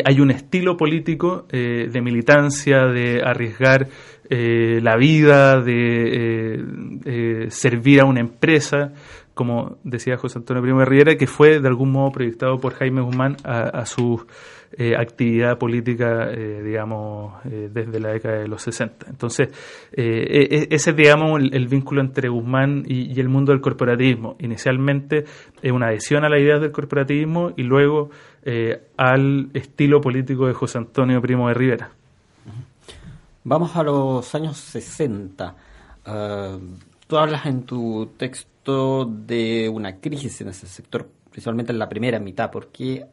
hay un estilo político de militancia, de arriesgar la vida, de servir a una empresa, como decía José Antonio Primo de Riera, que fue de algún modo proyectado por Jaime Guzmán a, su eh, actividad política, eh, digamos, eh, desde la década de los 60. Entonces, e, e, ese es, digamos, el, vínculo entre Guzmán y, el mundo del corporativismo. Inicialmente, una adhesión a la idea del corporativismo y luego al estilo político de José Antonio Primo de Rivera. Vamos a los años 60. Ah, tú hablas en tu texto de una crisis en ese sector, principalmente en la primera mitad. ¿Por qué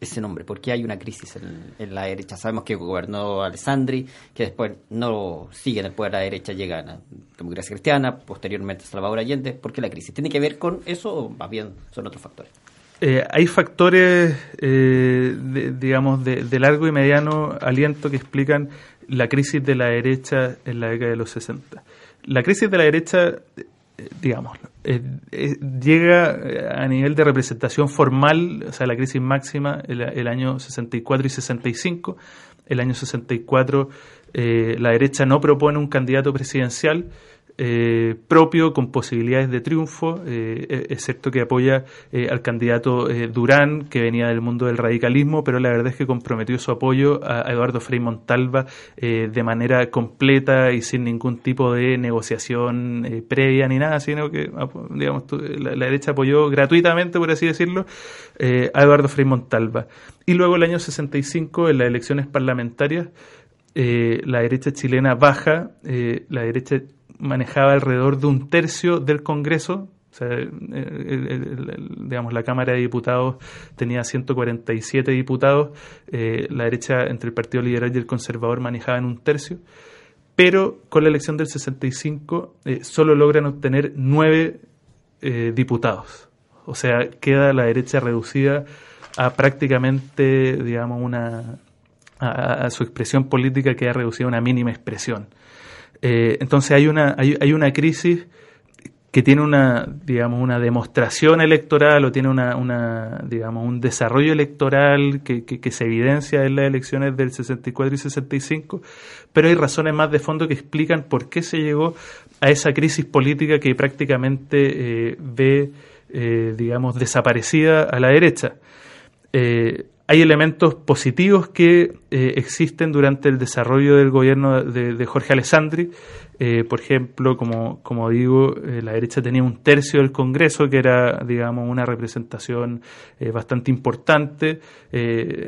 ese nombre? ¿Por qué hay una crisis en, la derecha? Sabemos que gobernó Alessandri, que después no sigue en el poder a la derecha, llega a la democracia cristiana, posteriormente Salvador Allende. ¿Por qué la crisis? ¿Tiene que ver con eso o más bien son otros factores? Eh, hay factores, eh, digamos, de, largo y mediano aliento que explican la crisis de la derecha en la década de los 60. La crisis de la derecha, eh, digamos, llega a nivel de representación formal, o sea, la crisis máxima el, año 64 y 65. El año 64 la derecha no propone un candidato presidencial, eh, propio con posibilidades de triunfo, eh, es cierto que apoya eh, al candidato Durán, que venía del mundo del radicalismo, pero la verdad es que comprometió su apoyo a, Eduardo Frei Montalva de manera completa y sin ningún tipo de negociación previa ni nada, sino que digamos, la, derecha apoyó gratuitamente, por así decirlo, a Eduardo Frei Montalva. Y luego el año 65, en las elecciones parlamentarias, la derecha chilena baja, la derecha manejaba alrededor de un tercio del Congreso. O sea, digamos, la Cámara de Diputados tenía 147 diputados, eh, la derecha entre el Partido Liberal y el Conservador manejaba en un tercio, pero con la elección del 65 eh, solo logran obtener nueve eh, diputados. O sea, queda la derecha reducida a prácticamente, digamos, una, a, su expresión política queda reducida a una mínima expresión. Eh, entonces hay una, hay, hay, una crisis que tiene una, digamos, una demostración electoral o tiene una, una digamos, un desarrollo electoral que, que, se evidencia en las elecciones del 64 y 65, pero hay razones más de fondo que explican por qué se llegó a esa crisis política que prácticamente eh, ve, eh, digamos, desaparecida a la derecha. Hay elementos positivos que eh, existen durante el desarrollo del gobierno de, Jorge Alessandri. Eh, por ejemplo, como, digo, eh, la derecha tenía un tercio del Congreso, que era, digamos, una representación bastante importante.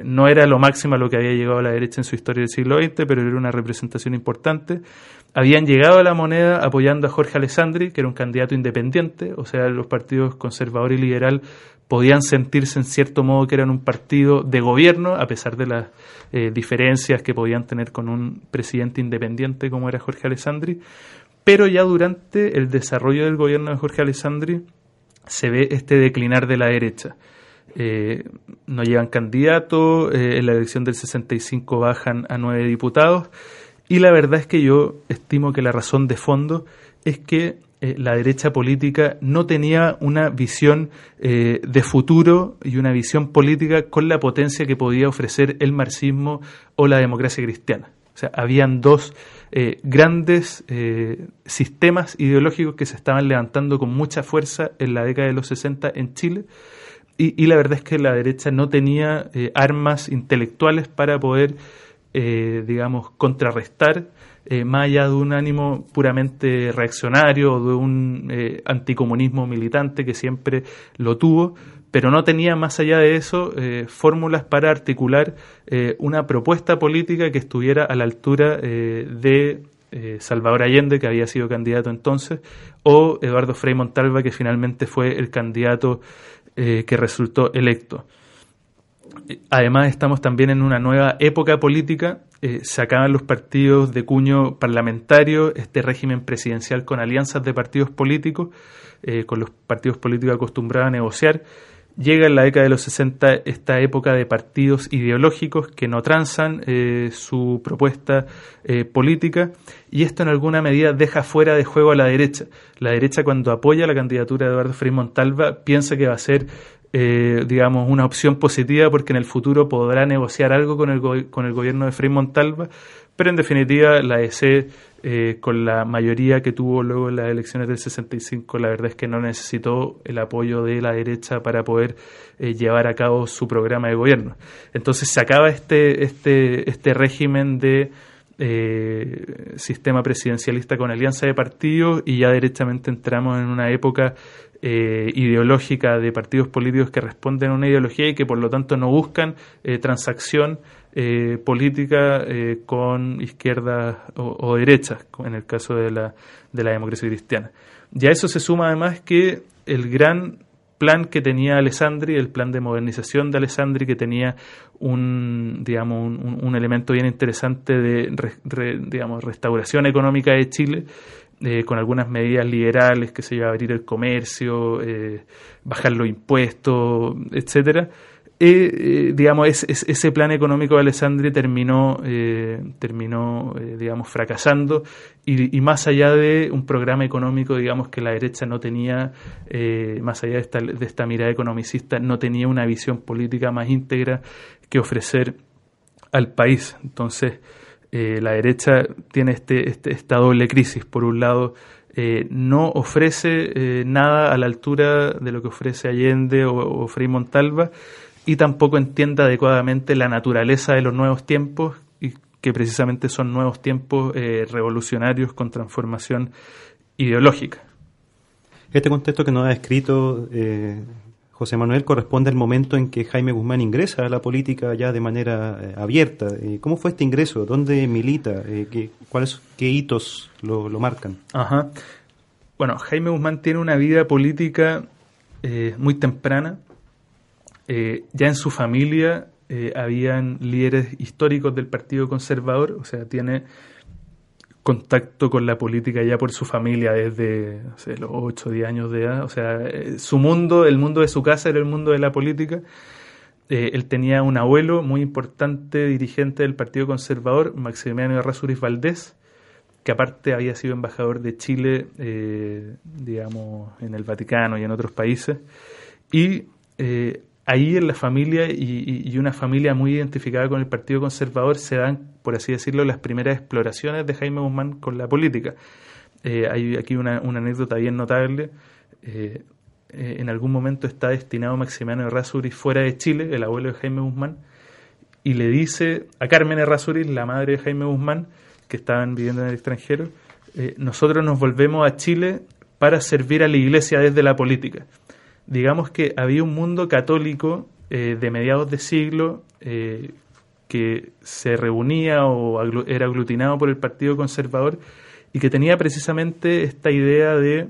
no era lo máximo a lo que había llegado la derecha en su historia del siglo XX, pero era una representación importante. Habían llegado a la moneda apoyando a Jorge Alessandri, que era un candidato independiente, o sea, los partidos conservador y liberal podían sentirse en cierto modo que eran un partido de gobierno, a pesar de las eh, diferencias que podían tener con un presidente independiente como era Jorge Alessandri. Pero ya durante el desarrollo del gobierno de Jorge Alessandri se ve este declinar de la derecha. Eh, no llegan candidatos, eh, en la elección del 65 bajan a nueve diputados y la verdad es que yo estimo que la razón de fondo es que eh, la derecha política no tenía una visión eh, de futuro y una visión política con la potencia que podía ofrecer el marxismo o la democracia cristiana. O sea, habían dos eh, grandes sistemas ideológicos que se estaban levantando con mucha fuerza en la década de los 60 en Chile. Y, la verdad es que la derecha no tenía armas intelectuales para poder, digamos, contrarrestar eh, más allá de un ánimo puramente reaccionario o de un eh, anticomunismo militante que siempre lo tuvo, pero no tenía más allá de eso eh, fórmulas para articular una propuesta política que estuviera a la altura de Salvador Allende, que había sido candidato entonces, o Eduardo Frei Montalva, que finalmente fue el candidato que resultó electo. Además, estamos también en una nueva época política. Eh, se acaban los partidos de cuño parlamentario, este régimen presidencial con alianzas de partidos políticos, eh, con los partidos políticos acostumbrados a negociar. Llega en la década de los 60 esta época de partidos ideológicos que no transan eh, su propuesta política y esto en alguna medida deja fuera de juego a la derecha. La derecha cuando apoya la candidatura de Eduardo Frei Montalva piensa que va a ser eh, digamos, una opción positiva porque en el futuro podrá negociar algo con el, con el gobierno de Frei Montalva, pero en definitiva la EC eh, con la mayoría que tuvo luego en las elecciones del 65, la verdad es que no necesitó el apoyo de la derecha para poder eh, llevar a cabo su programa de gobierno. Entonces se acaba este, este, este régimen de eh, sistema presidencialista con alianza de partidos y ya directamente entramos en una época ideológica de partidos políticos que responden a una ideología y que por lo tanto no buscan transacción eh, política eh, con izquierdas o, derechas, en el caso de la, de la democracia cristiana. Y a eso se suma además que el gran plan que tenía Alessandri, el plan de modernización de Alessandri, que tenía un, digamos, un, elemento bien interesante de digamos, restauración económica de Chile, eh, con algunas medidas liberales, que se iba a abrir el comercio, eh, bajar los impuestos, etcétera, eh, digamos, ese plan económico de Alessandri terminó, eh, terminó eh, digamos, fracasando y, más allá de un programa económico, digamos, que la derecha no tenía, más allá de esta, de esta mirada economicista, no tenía una visión política más íntegra que ofrecer al país. Entonces, la derecha tiene este, este, esta doble crisis. Por un lado, no ofrece nada a la altura de lo que ofrece Allende o, o Frei Montalva, y tampoco entienda adecuadamente la naturaleza de los nuevos tiempos y que precisamente son nuevos tiempos eh, revolucionarios con transformación ideológica. Este contexto que nos ha escrito eh, José Manuel corresponde al momento en que Jaime Guzmán ingresa a la política ya de manera eh, abierta. ¿Cómo fue este ingreso? ¿Dónde milita? ¿qué, ¿Cuáles qué hitos lo, lo, marcan? Ajá. Bueno, Jaime Guzmán tiene una vida política muy temprana eh, ya en su familia eh, habían líderes históricos del Partido Conservador, o sea, tiene contacto con la política ya por su familia desde los 8 o 10 años de edad, o sea, eh, su mundo, el mundo de su casa era el mundo de la política. él tenía un abuelo muy importante, dirigente del Partido Conservador, Maximiliano Errázuriz Valdés, que aparte había sido embajador de Chile, digamos, en el Vaticano y en otros países. Y ahí en la familia y, una familia muy identificada con el Partido Conservador se dan, por así decirlo, las primeras exploraciones de Jaime Guzmán con la política. Eh, hay aquí una, anécdota bien notable. Eh, eh, en algún momento está destinado Maximiano Errázuriz fuera de Chile, el abuelo de Jaime Guzmán, y le dice a Carmen Errázuriz, la madre de Jaime Guzmán, que estaban viviendo en el extranjero, nosotros nos volvemos a Chile para servir a la iglesia desde la política digamos que había un mundo católico eh, de mediados de siglo eh, que se reunía o era aglutinado por el Partido Conservador y que tenía precisamente esta idea de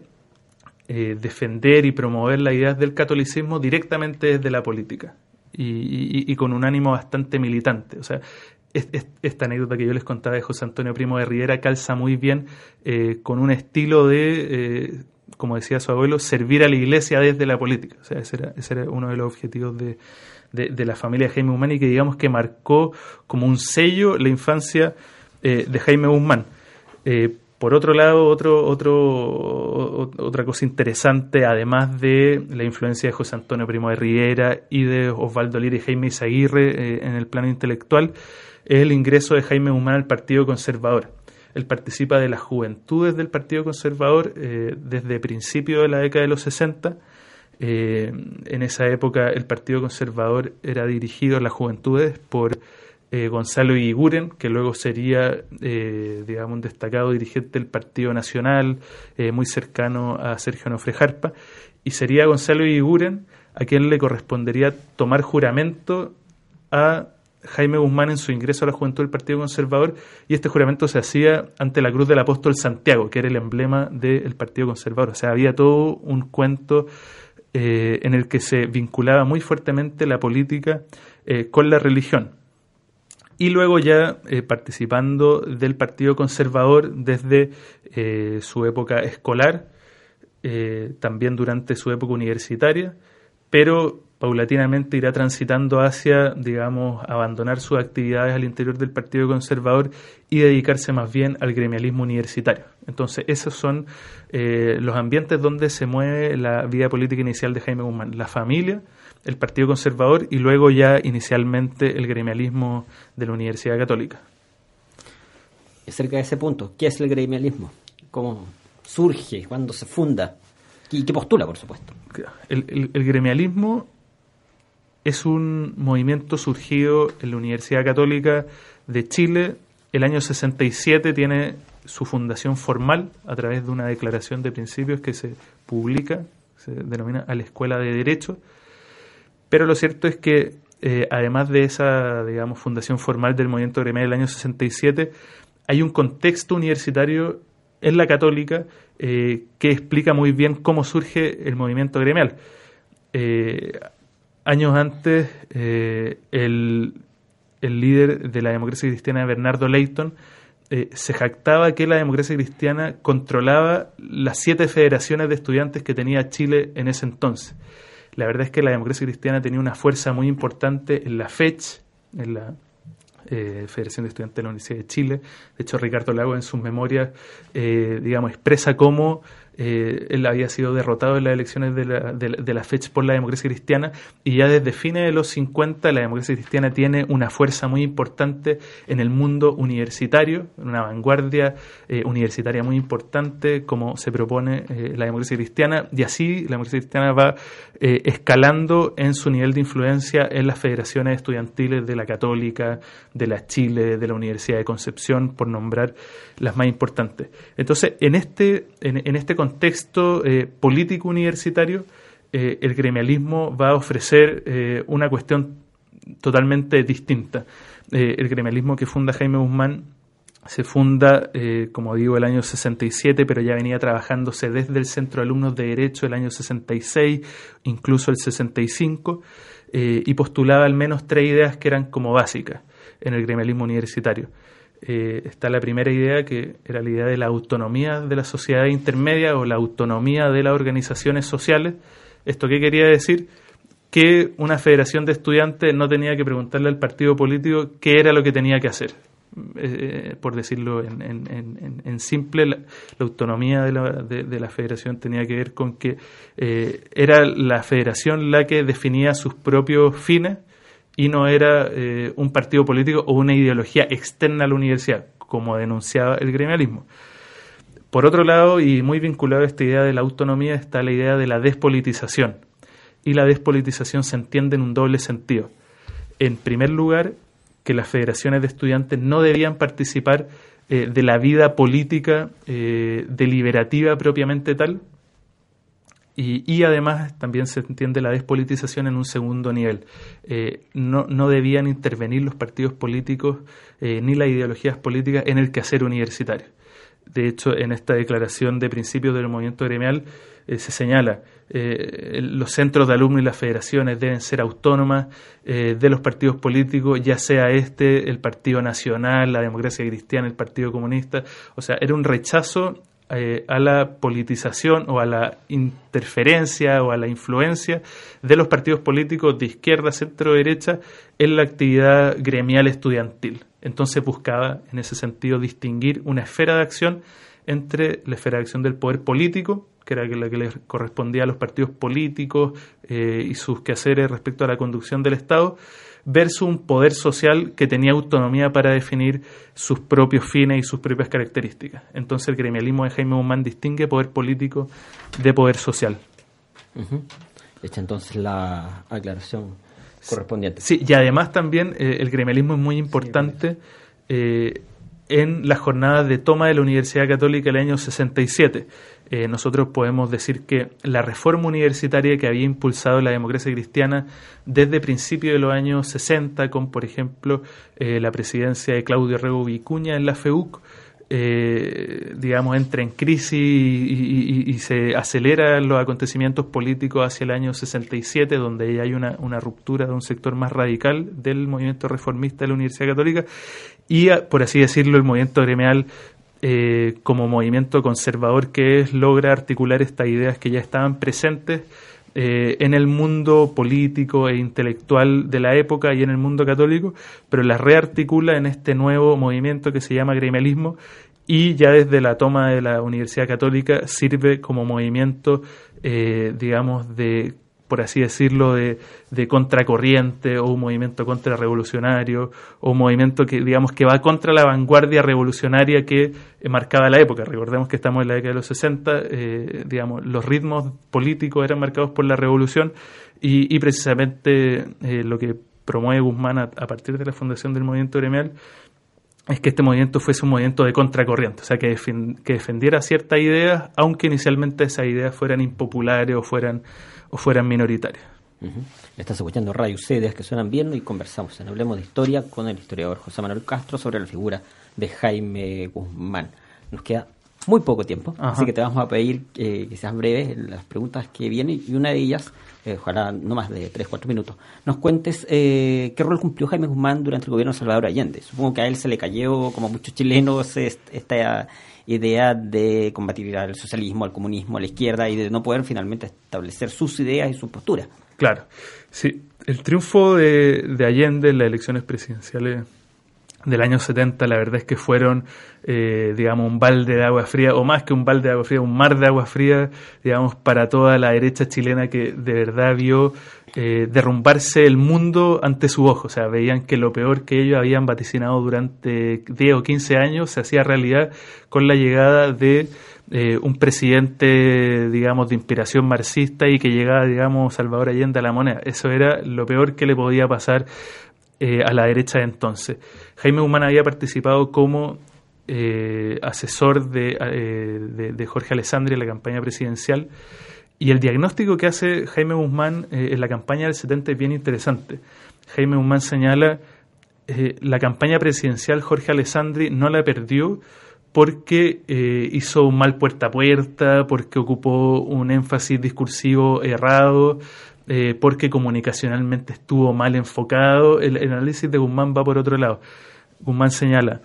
eh, defender y promover las ideas del catolicismo directamente desde la política y, con un ánimo bastante militante. O sea, esta anécdota que yo les contaba de José Antonio Primo de Riera calza muy bien con un estilo de como decía su abuelo, servir a la iglesia desde la política. O sea, ese era, ese era uno de los objetivos de, de, la familia Jaime Guzmán y que digamos que marcó como un sello la infancia eh, de Jaime Guzmán. Eh, por otro lado, otro, otro, otra cosa interesante, además de la influencia de José Antonio Primo de Riera y de Osvaldo Lira y Jaime Izaguirre eh, en el plano intelectual, es el ingreso de Jaime Guzmán al Partido Conservador. Él participa de las juventudes del Partido Conservador eh, desde principios de la década de los 60. Eh, en esa época el Partido Conservador era dirigido a las juventudes por eh, Gonzalo Iguren, que luego sería, digamos, un destacado dirigente del Partido Nacional, muy cercano a Sergio Nofrejarpa, y sería Gonzalo Iguren a quien le correspondería tomar juramento a Jaime Guzmán en su ingreso a la juventud del Partido Conservador y este juramento se hacía ante la cruz del apóstol Santiago, que era el emblema del Partido Conservador. O sea, había todo un cuento eh, en el que se vinculaba muy fuertemente la política eh, con la religión. Y luego ya eh, participando del Partido Conservador desde su época escolar, también durante su época universitaria, pero paulatinamente irá transitando hacia, digamos, abandonar sus actividades al interior del Partido Conservador y dedicarse más bien al gremialismo universitario. Entonces, esos son eh, los ambientes donde se mueve la vida política inicial de Jaime Guzmán, la familia, el Partido Conservador y luego ya inicialmente el gremialismo de la Universidad Católica. acerca de ese punto, ¿qué es el gremialismo? ¿Cómo surge? ¿Cuándo se funda? ¿Y qué postula, por supuesto? El, el- el gremialismo es un movimiento surgido en la Universidad Católica de Chile. El año 67 tiene su fundación formal a través de una declaración de principios que se publica, se denomina a la Escuela de Derecho. Pero lo cierto es que, eh, además de esa, digamos, fundación formal del movimiento gremial del año 67, hay un contexto universitario en la católica eh, que explica muy bien cómo surge el movimiento gremial. Eh, años antes, eh, el, el líder de la democracia cristiana, Bernardo Leighton, eh, se jactaba que la democracia cristiana controlaba las siete federaciones de estudiantes que tenía Chile en ese entonces. La verdad es que la democracia cristiana tenía una fuerza muy importante en la FECH, en la eh, Federación de Estudiantes de la Universidad de Chile. De hecho, Ricardo Lago en sus memorias, eh, digamos, expresa cómo eh, él había sido derrotado en las elecciones de la, de, de la FECH por la democracia cristiana y ya desde fines de los 50 la democracia cristiana tiene una fuerza muy importante en el mundo universitario, una vanguardia eh, universitaria muy importante como se propone eh, la democracia cristiana y así la democracia cristiana va eh, escalando en su nivel de influencia en las federaciones estudiantiles de la Católica, de la Chile, de la Universidad de Concepción, por nombrar las más importantes. Entonces, en este, en, en este contexto eh, político universitario, eh, el gremialismo va a ofrecer eh, una cuestión totalmente distinta. El gremialismo que funda Jaime Guzmán se funda, como digo, el año 67, pero ya venía trabajándose desde el Centro de Alumnos de Derecho el año 66, incluso el 65, eh, y postulaba al menos tres ideas que eran como básicas en el gremialismo universitario. Eh, está la primera idea, que era la idea de la autonomía de la sociedad intermedia o la autonomía de las organizaciones sociales. ¿Esto qué quería decir? Que una federación de estudiantes no tenía que preguntarle al partido político qué era lo que tenía que hacer eh, por decirlo en, en- en- simple, la, autonomía de la, de la federación tenía que ver con que eh, era la federación la que definía sus propios fines y no era eh, un partido político o una ideología externa a la universidad, como denunciaba el gremialismo. Por otro lado, y muy vinculado a esta idea de la autonomía, está la idea de la despolitización. Y la despolitización se entiende en un doble sentido. En primer lugar, que las federaciones de estudiantes no debían participar eh, de la vida política eh, deliberativa propiamente tal. Y, y además también se entiende la despolitización en un segundo nivel. Eh, no, no debían intervenir los partidos políticos eh, ni las ideologías políticas en el quehacer universitario. De hecho, en esta declaración de principios del movimiento gremial eh, se señala los centros de alumnos y las federaciones deben ser autónomas de los partidos políticos, ya sea este, el Partido Nacional, la Democracia Cristiana, el Partido Comunista. O sea, era un rechazo eh, a la politización o a la interferencia o a la influencia de los partidos políticos de izquierda, centro, derecha en la actividad gremial estudiantil. Entonces buscaba, en ese sentido, distinguir una esfera de acción entre la esfera de acción del poder político, que era la que le correspondía a los partidos políticos eh, y sus quehaceres respecto a la conducción del Estado, versus un poder social que tenía autonomía para definir sus propios fines y sus propias características. Entonces el gremialismo de Jaime Guzmán distingue poder político de poder social. Hecha entonces la aclaración correspondiente. Sí, y además también eh, el gremialismo es muy importante eh, en las jornadas de toma de la Universidad Católica el año 67. Eh, nosotros podemos decir que la reforma universitaria que había impulsado la democracia cristiana desde principios de los años 60, con por ejemplo eh, la presidencia de Claudio Rego Vicuña en la FEUC, eh, digamos, entra en crisis y, se aceleran los acontecimientos políticos hacia el año 67, donde hay una, ruptura de un sector más radical del movimiento reformista de la Universidad Católica, y, por así decirlo, el movimiento gremial eh, como movimiento conservador que es, logra articular estas ideas que ya estaban presentes eh, en el mundo político e intelectual de la época y en el mundo católico, pero las rearticula en este nuevo movimiento que se llama gremialismo y ya desde la toma de la Universidad Católica sirve como movimiento, eh, digamos, de por así decirlo, de, de contracorriente o un movimiento contrarrevolucionario o un movimiento que, digamos, que va contra la vanguardia revolucionaria que marcaba la época. Recordemos que estamos en la década de los 60, eh, digamos, los ritmos políticos eran marcados por la revolución y, y precisamente eh, lo que promueve Guzmán a, a partir de la fundación del movimiento gremial es que este movimiento fuese un movimiento de contracorriente, o sea, que, que defendiera ciertas ideas, aunque inicialmente esas ideas fueran impopulares o fueran, o fueran minoritarias. Estás escuchando Radio Ucedes que suenan bien y conversamos en Hablemos de Historia con el historiador José Manuel Castro sobre la figura de Jaime Guzmán. Nos queda muy poco tiempo, así que te vamos a pedir eh, que seas breve en las preguntas que vienen y una de ellas eh, ojalá no más de 3, 4 minutos, nos cuentes eh, qué rol cumplió Jaime Guzmán durante el gobierno de Salvador Allende. Supongo que a él se le cayó, como muchos chilenos, esta idea de combatir al socialismo, al comunismo, a la izquierda y de no poder finalmente establecer sus ideas y su postura. Claro, sí. El triunfo de Allende en las elecciones presidenciales del año 70, la verdad es que fueron, eh, digamos, un balde de agua fría, o más que un balde de agua fría, un mar de agua fría, digamos, para toda la derecha chilena que de verdad vio eh, derrumbarse el mundo ante su ojo. O sea, veían que lo peor que ellos habían vaticinado durante 10 o 15 años se hacía realidad con la llegada de eh, un presidente, digamos, de inspiración marxista y que llegaba, digamos, Salvador Allende a la moneda. Eso era lo peor que le podía pasar eh, a la derecha de entonces. Jaime Guzmán había participado como eh, asesor de, eh, de, de, Jorge Alessandri en la campaña presidencial y el diagnóstico que hace Jaime Guzmán en la campaña del 70 es bien interesante. Jaime Guzmán señala la campaña presidencial Jorge Alessandri no la perdió porque hizo un mal puerta a puerta, porque ocupó un énfasis discursivo errado, eh, porque comunicacionalmente estuvo mal enfocado. El, análisis de Guzmán va por otro lado. Guzmán señala,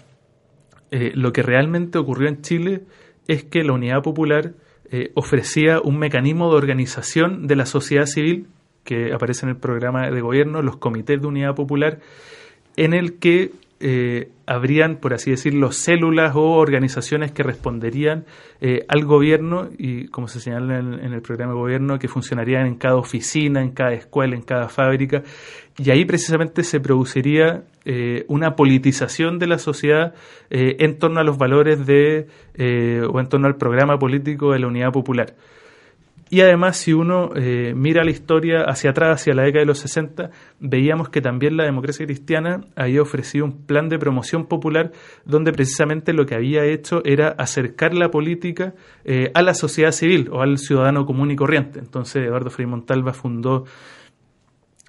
eh, lo que realmente ocurrió en Chile es que la Unidad Popular eh, ofrecía un mecanismo de organización de la sociedad civil que aparece en el programa de gobierno, los comités de Unidad Popular, en el que eh, habrían, por así decirlo, células o organizaciones que responderían eh, al gobierno y, como se señala en, en, el programa de gobierno, que funcionarían en cada oficina, en cada escuela, en cada fábrica. Y ahí precisamente se produciría eh, una politización de la sociedad eh, en torno a los valores de o en torno al programa político de la Unidad Popular. Y además, si uno eh, mira la historia hacia atrás, hacia la década de los 60, veíamos que también la democracia cristiana había ofrecido un plan de promoción popular donde precisamente lo que había hecho era acercar la política eh, a la sociedad civil o al ciudadano común y corriente. Entonces, Eduardo Frei Montalva fundó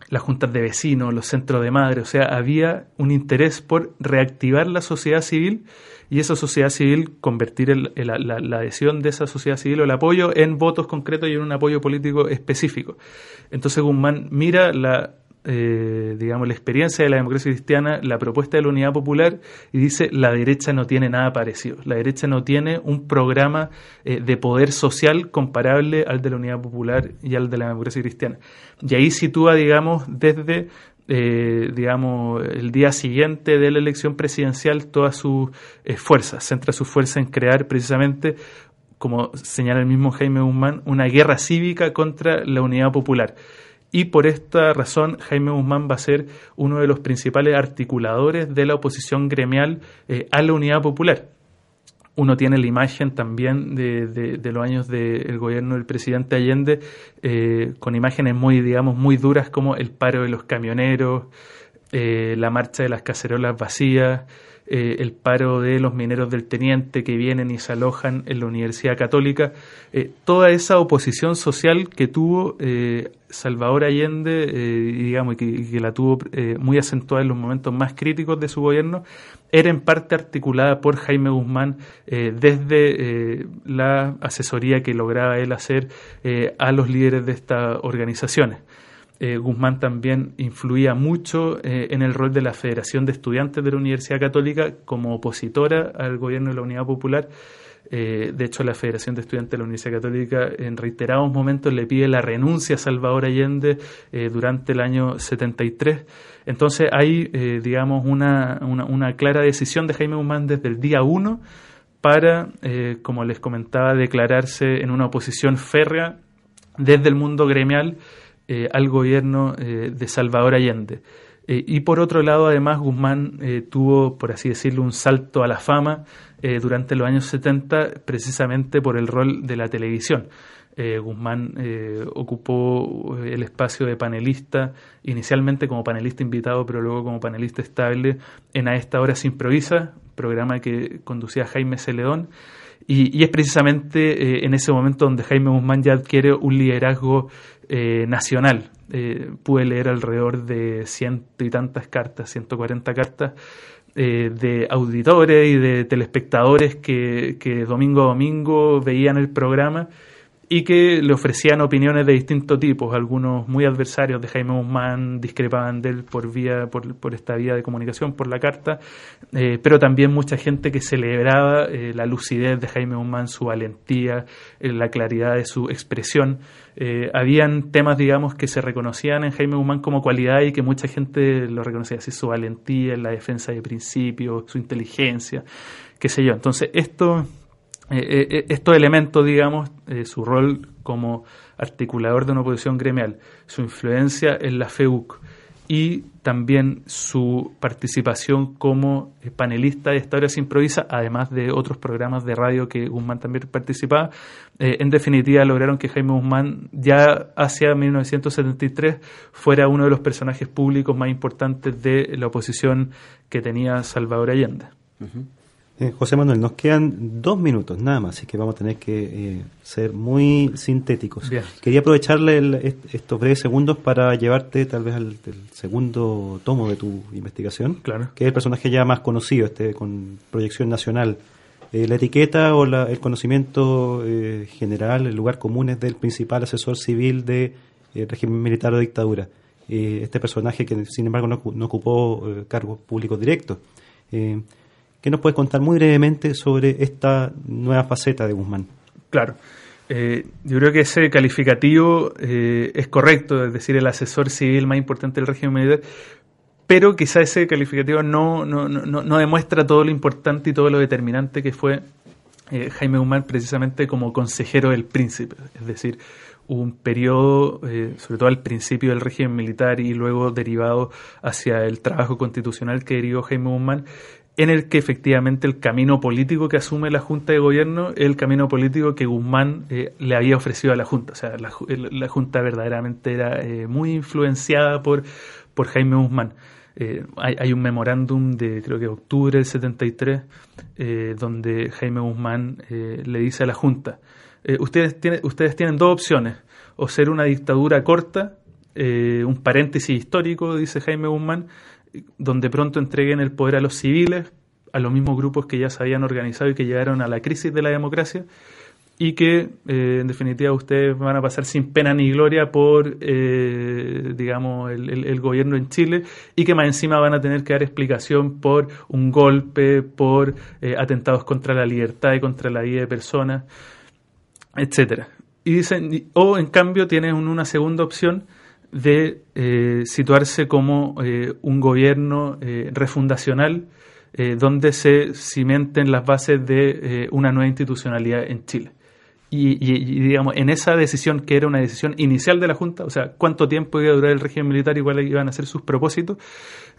las juntas de vecinos, los centros de madre, o sea, había un interés por reactivar la sociedad civil y esa sociedad civil, convertir el, el, la, la, adhesión de esa sociedad civil o el apoyo en votos concretos y en un apoyo político específico. Entonces Guzmán mira la, eh, digamos, la experiencia de la democracia cristiana, la propuesta de la unidad popular y dice la derecha no tiene nada parecido. La derecha no tiene un programa eh, de poder social comparable al de la unidad popular y al de la democracia cristiana. Y ahí sitúa, digamos, desde eh, digamos, el día siguiente de la elección presidencial todas sus eh, fuerzas, centra su fuerza en crear precisamente, como señala el mismo Jaime Guzmán, una guerra cívica contra la unidad popular. Y por esta razón, Jaime Guzmán va a ser uno de los principales articuladores de la oposición gremial eh, a la unidad popular. Uno tiene la imagen también de, los años del gobierno del presidente Allende eh, con imágenes muy, digamos, muy duras como el paro de los camioneros, eh, la marcha de las cacerolas vacías, eh, el paro de los mineros del teniente que vienen y se alojan en la Universidad Católica, eh, toda esa oposición social que tuvo Salvador Allende, digamos, y que, y que, la tuvo muy acentuada en los momentos más críticos de su gobierno, era en parte articulada por Jaime Guzmán desde la asesoría que lograba él hacer a los líderes de estas organizaciones eh, Guzmán también influía mucho eh, en el rol de la Federación de Estudiantes de la Universidad Católica como opositora al gobierno de la Unidad Popular. Eh, de hecho, la Federación de Estudiantes de la Universidad Católica en reiterados momentos le pide la renuncia a Salvador Allende durante el año 73. Entonces hay, digamos, una, una, una, clara decisión de Jaime Guzmán desde el día 1 para, como les comentaba, declararse en una oposición férrea desde el mundo gremial eh, al gobierno eh, de Salvador Allende. y por otro lado, además, Guzmán tuvo, por así decirlo, un salto a la fama durante los años 70 precisamente por el rol de la televisión. Guzmán ocupó el espacio de panelista, inicialmente como panelista invitado, pero luego como panelista estable en A esta hora se improvisa, programa que conducía Jaime Celedón. Y, es precisamente eh, en ese momento donde Jaime Guzmán ya adquiere un liderazgo eh, nacional. Eh, pude leer alrededor de ciento y tantas cartas, 140 cartas, de auditores y de telespectadores que, que domingo a domingo veían el programa y que le ofrecían opiniones de distintos tipos. Algunos muy adversarios de Jaime Guzmán discrepaban de él por, vía, por, por esta vía de comunicación, por la carta, eh, pero también mucha gente que celebraba eh, la lucidez de Jaime Guzmán, su valentía, eh, la claridad de su expresión. habían temas, digamos, que se reconocían en Jaime Guzmán como cualidad y que mucha gente lo reconocía así, su valentía, la defensa de principios, su inteligencia, qué sé yo. Entonces, esto eh, eh, eh, estos elementos, digamos, su rol como articulador de una oposición gremial, su influencia en la FEUC y también su participación como panelista de esta hora se improvisa, además de otros programas de radio que Guzmán también participaba, en definitiva lograron que Jaime Guzmán ya hacia 1973 fuera uno de los personajes públicos más importantes de la oposición que tenía Salvador Allende. Eh, José Manuel, nos quedan dos minutos nada más, así que vamos a tener que eh, ser muy sintéticos. Quería aprovecharle estos breves segundos para llevarte tal vez al, segundo tomo de tu investigación, claro. que es el personaje ya más conocido, este con proyección nacional. Eh, la etiqueta o el conocimiento general, el lugar común es del principal asesor civil del régimen militar o dictadura. este personaje que sin embargo no, no ocupó cargos públicos directos. ¿Qué nos puede contar muy brevemente sobre esta nueva faceta de Guzmán? Claro. Eh, yo creo que ese calificativo eh, es correcto, es decir, el asesor civil más importante del régimen militar, pero quizá ese calificativo no, no, no, no demuestra todo lo importante y todo lo determinante que fue eh, Jaime Guzmán precisamente como consejero del príncipe, es decir, un periodo, sobre todo al principio del régimen militar y luego derivado hacia el trabajo constitucional que derivó Jaime Guzmán, en el que efectivamente el camino político que asume la Junta de Gobierno es el camino político que Guzmán eh, le había ofrecido a la Junta. O sea, la, Junta verdaderamente era eh, muy influenciada por, por Jaime Guzmán. Eh, hay, un memorándum de creo que octubre del 73 donde Jaime Guzmán le dice a la Junta, ustedes, tienen, ustedes tienen dos opciones, o ser una dictadura corta, un paréntesis histórico, dice Jaime Guzmán, donde pronto entreguen el poder a los civiles, a los mismos grupos que ya se habían organizado y que llegaron a la crisis de la democracia, y que eh, en definitiva ustedes van a pasar sin pena ni gloria por, eh, digamos, el, gobierno en Chile y que más encima van a tener que dar explicación por un golpe, por eh, atentados contra la libertad y contra la vida de personas, etcétera. Y dicen, o en cambio tienen una segunda opción de eh, situarse como eh, un gobierno eh, refundacional donde se cimenten las bases de una nueva institucionalidad en Chile. Y, digamos, en esa decisión, que era una decisión inicial de la Junta, o sea, cuánto tiempo iba a durar el régimen militar y cuáles iban a ser sus propósitos,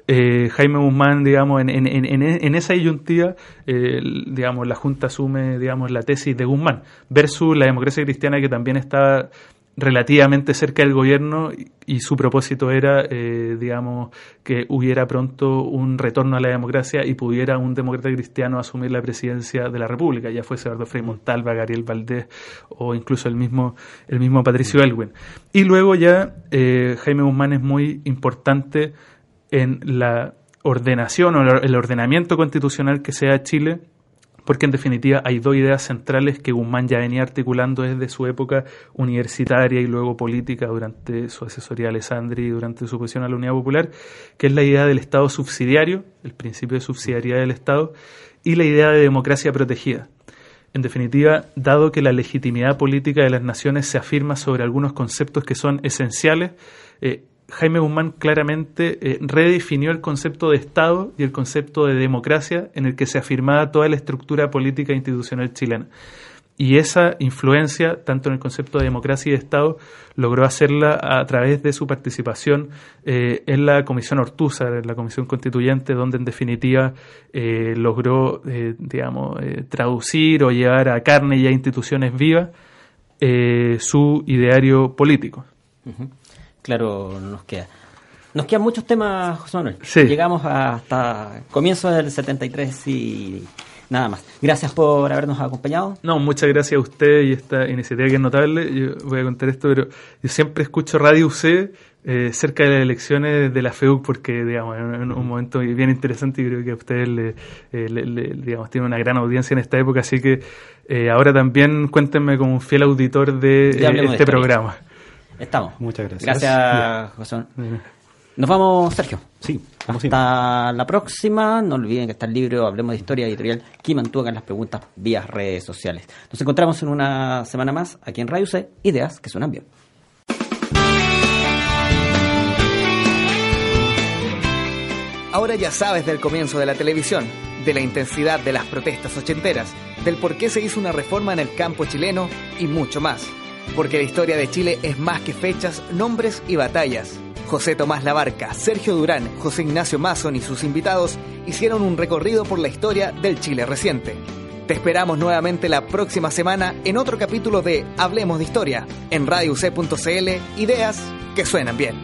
Jaime Guzmán, digamos, en, en, en, esa disyuntiva, digamos, la Junta asume, digamos, la tesis de Guzmán, versus la democracia cristiana que también estaba relativamente cerca del gobierno y su propósito era, eh, digamos, que hubiera pronto un retorno a la democracia y pudiera un demócrata cristiano asumir la presidencia de la República, ya fuese Eduardo Frei Montalva, Gabriel Valdés o incluso el mismo, el mismo Patricio Elwin. Y luego ya eh, Jaime Guzmán es muy importante en la ordenación o el ordenamiento constitucional que sea Chile porque en definitiva hay dos ideas centrales que Guzmán ya venía articulando desde su época universitaria y luego política durante su asesoría a Alessandri y durante su oposición a la Unidad Popular, que es la idea del Estado subsidiario, el principio de subsidiariedad del Estado, y la idea de democracia protegida. En definitiva, dado que la legitimidad política de las naciones se afirma sobre algunos conceptos que son esenciales, eh, Jaime Guzmán claramente eh, redefinió el concepto de Estado y el concepto de democracia en el que se afirmaba toda la estructura política e institucional chilena. y esa influencia, tanto en el concepto de democracia y de Estado, logró hacerla a través de su participación eh, en la Comisión Ortúzar, en la Comisión Constituyente, donde en definitiva eh, logró, digamos, traducir o llevar a carne y a instituciones vivas su ideario político. Claro, nos queda. Nos quedan muchos temas, José Manuel. Llegamos hasta comienzo del 73 y nada más. Gracias por habernos acompañado. No, muchas gracias a usted y esta iniciativa que es notable. Yo voy a contar esto, pero yo siempre escucho Radio UC eh, cerca de las elecciones de la FEUC porque, digamos, en un momento bien interesante y creo que a ustedes le, eh, digamos, tiene una gran audiencia en esta época, así que eh, ahora también cuéntenme como un fiel auditor de, este programa. Estamos. Muchas gracias. Gracias, José. Nos vamos, Sergio. Sí, Hasta la próxima. No olviden que está el libro Hablemos de Historia Editorial que mantugan las preguntas vía redes sociales. Nos encontramos en una semana más aquí en Radio C. Ideas que suenan bien. Ahora ya sabes del comienzo de la televisión, de la intensidad de las protestas ochenteras, del por qué se hizo una reforma en el campo chileno y mucho más. Porque la historia de Chile es más que fechas, nombres y batallas José Tomás Labarca, Sergio Durán, José Ignacio Mason y sus invitados hicieron un recorrido por la historia del Chile reciente. Te esperamos nuevamente la próxima semana en otro capítulo de Hablemos de Historia en radioc.cl, ideas que suenan bien.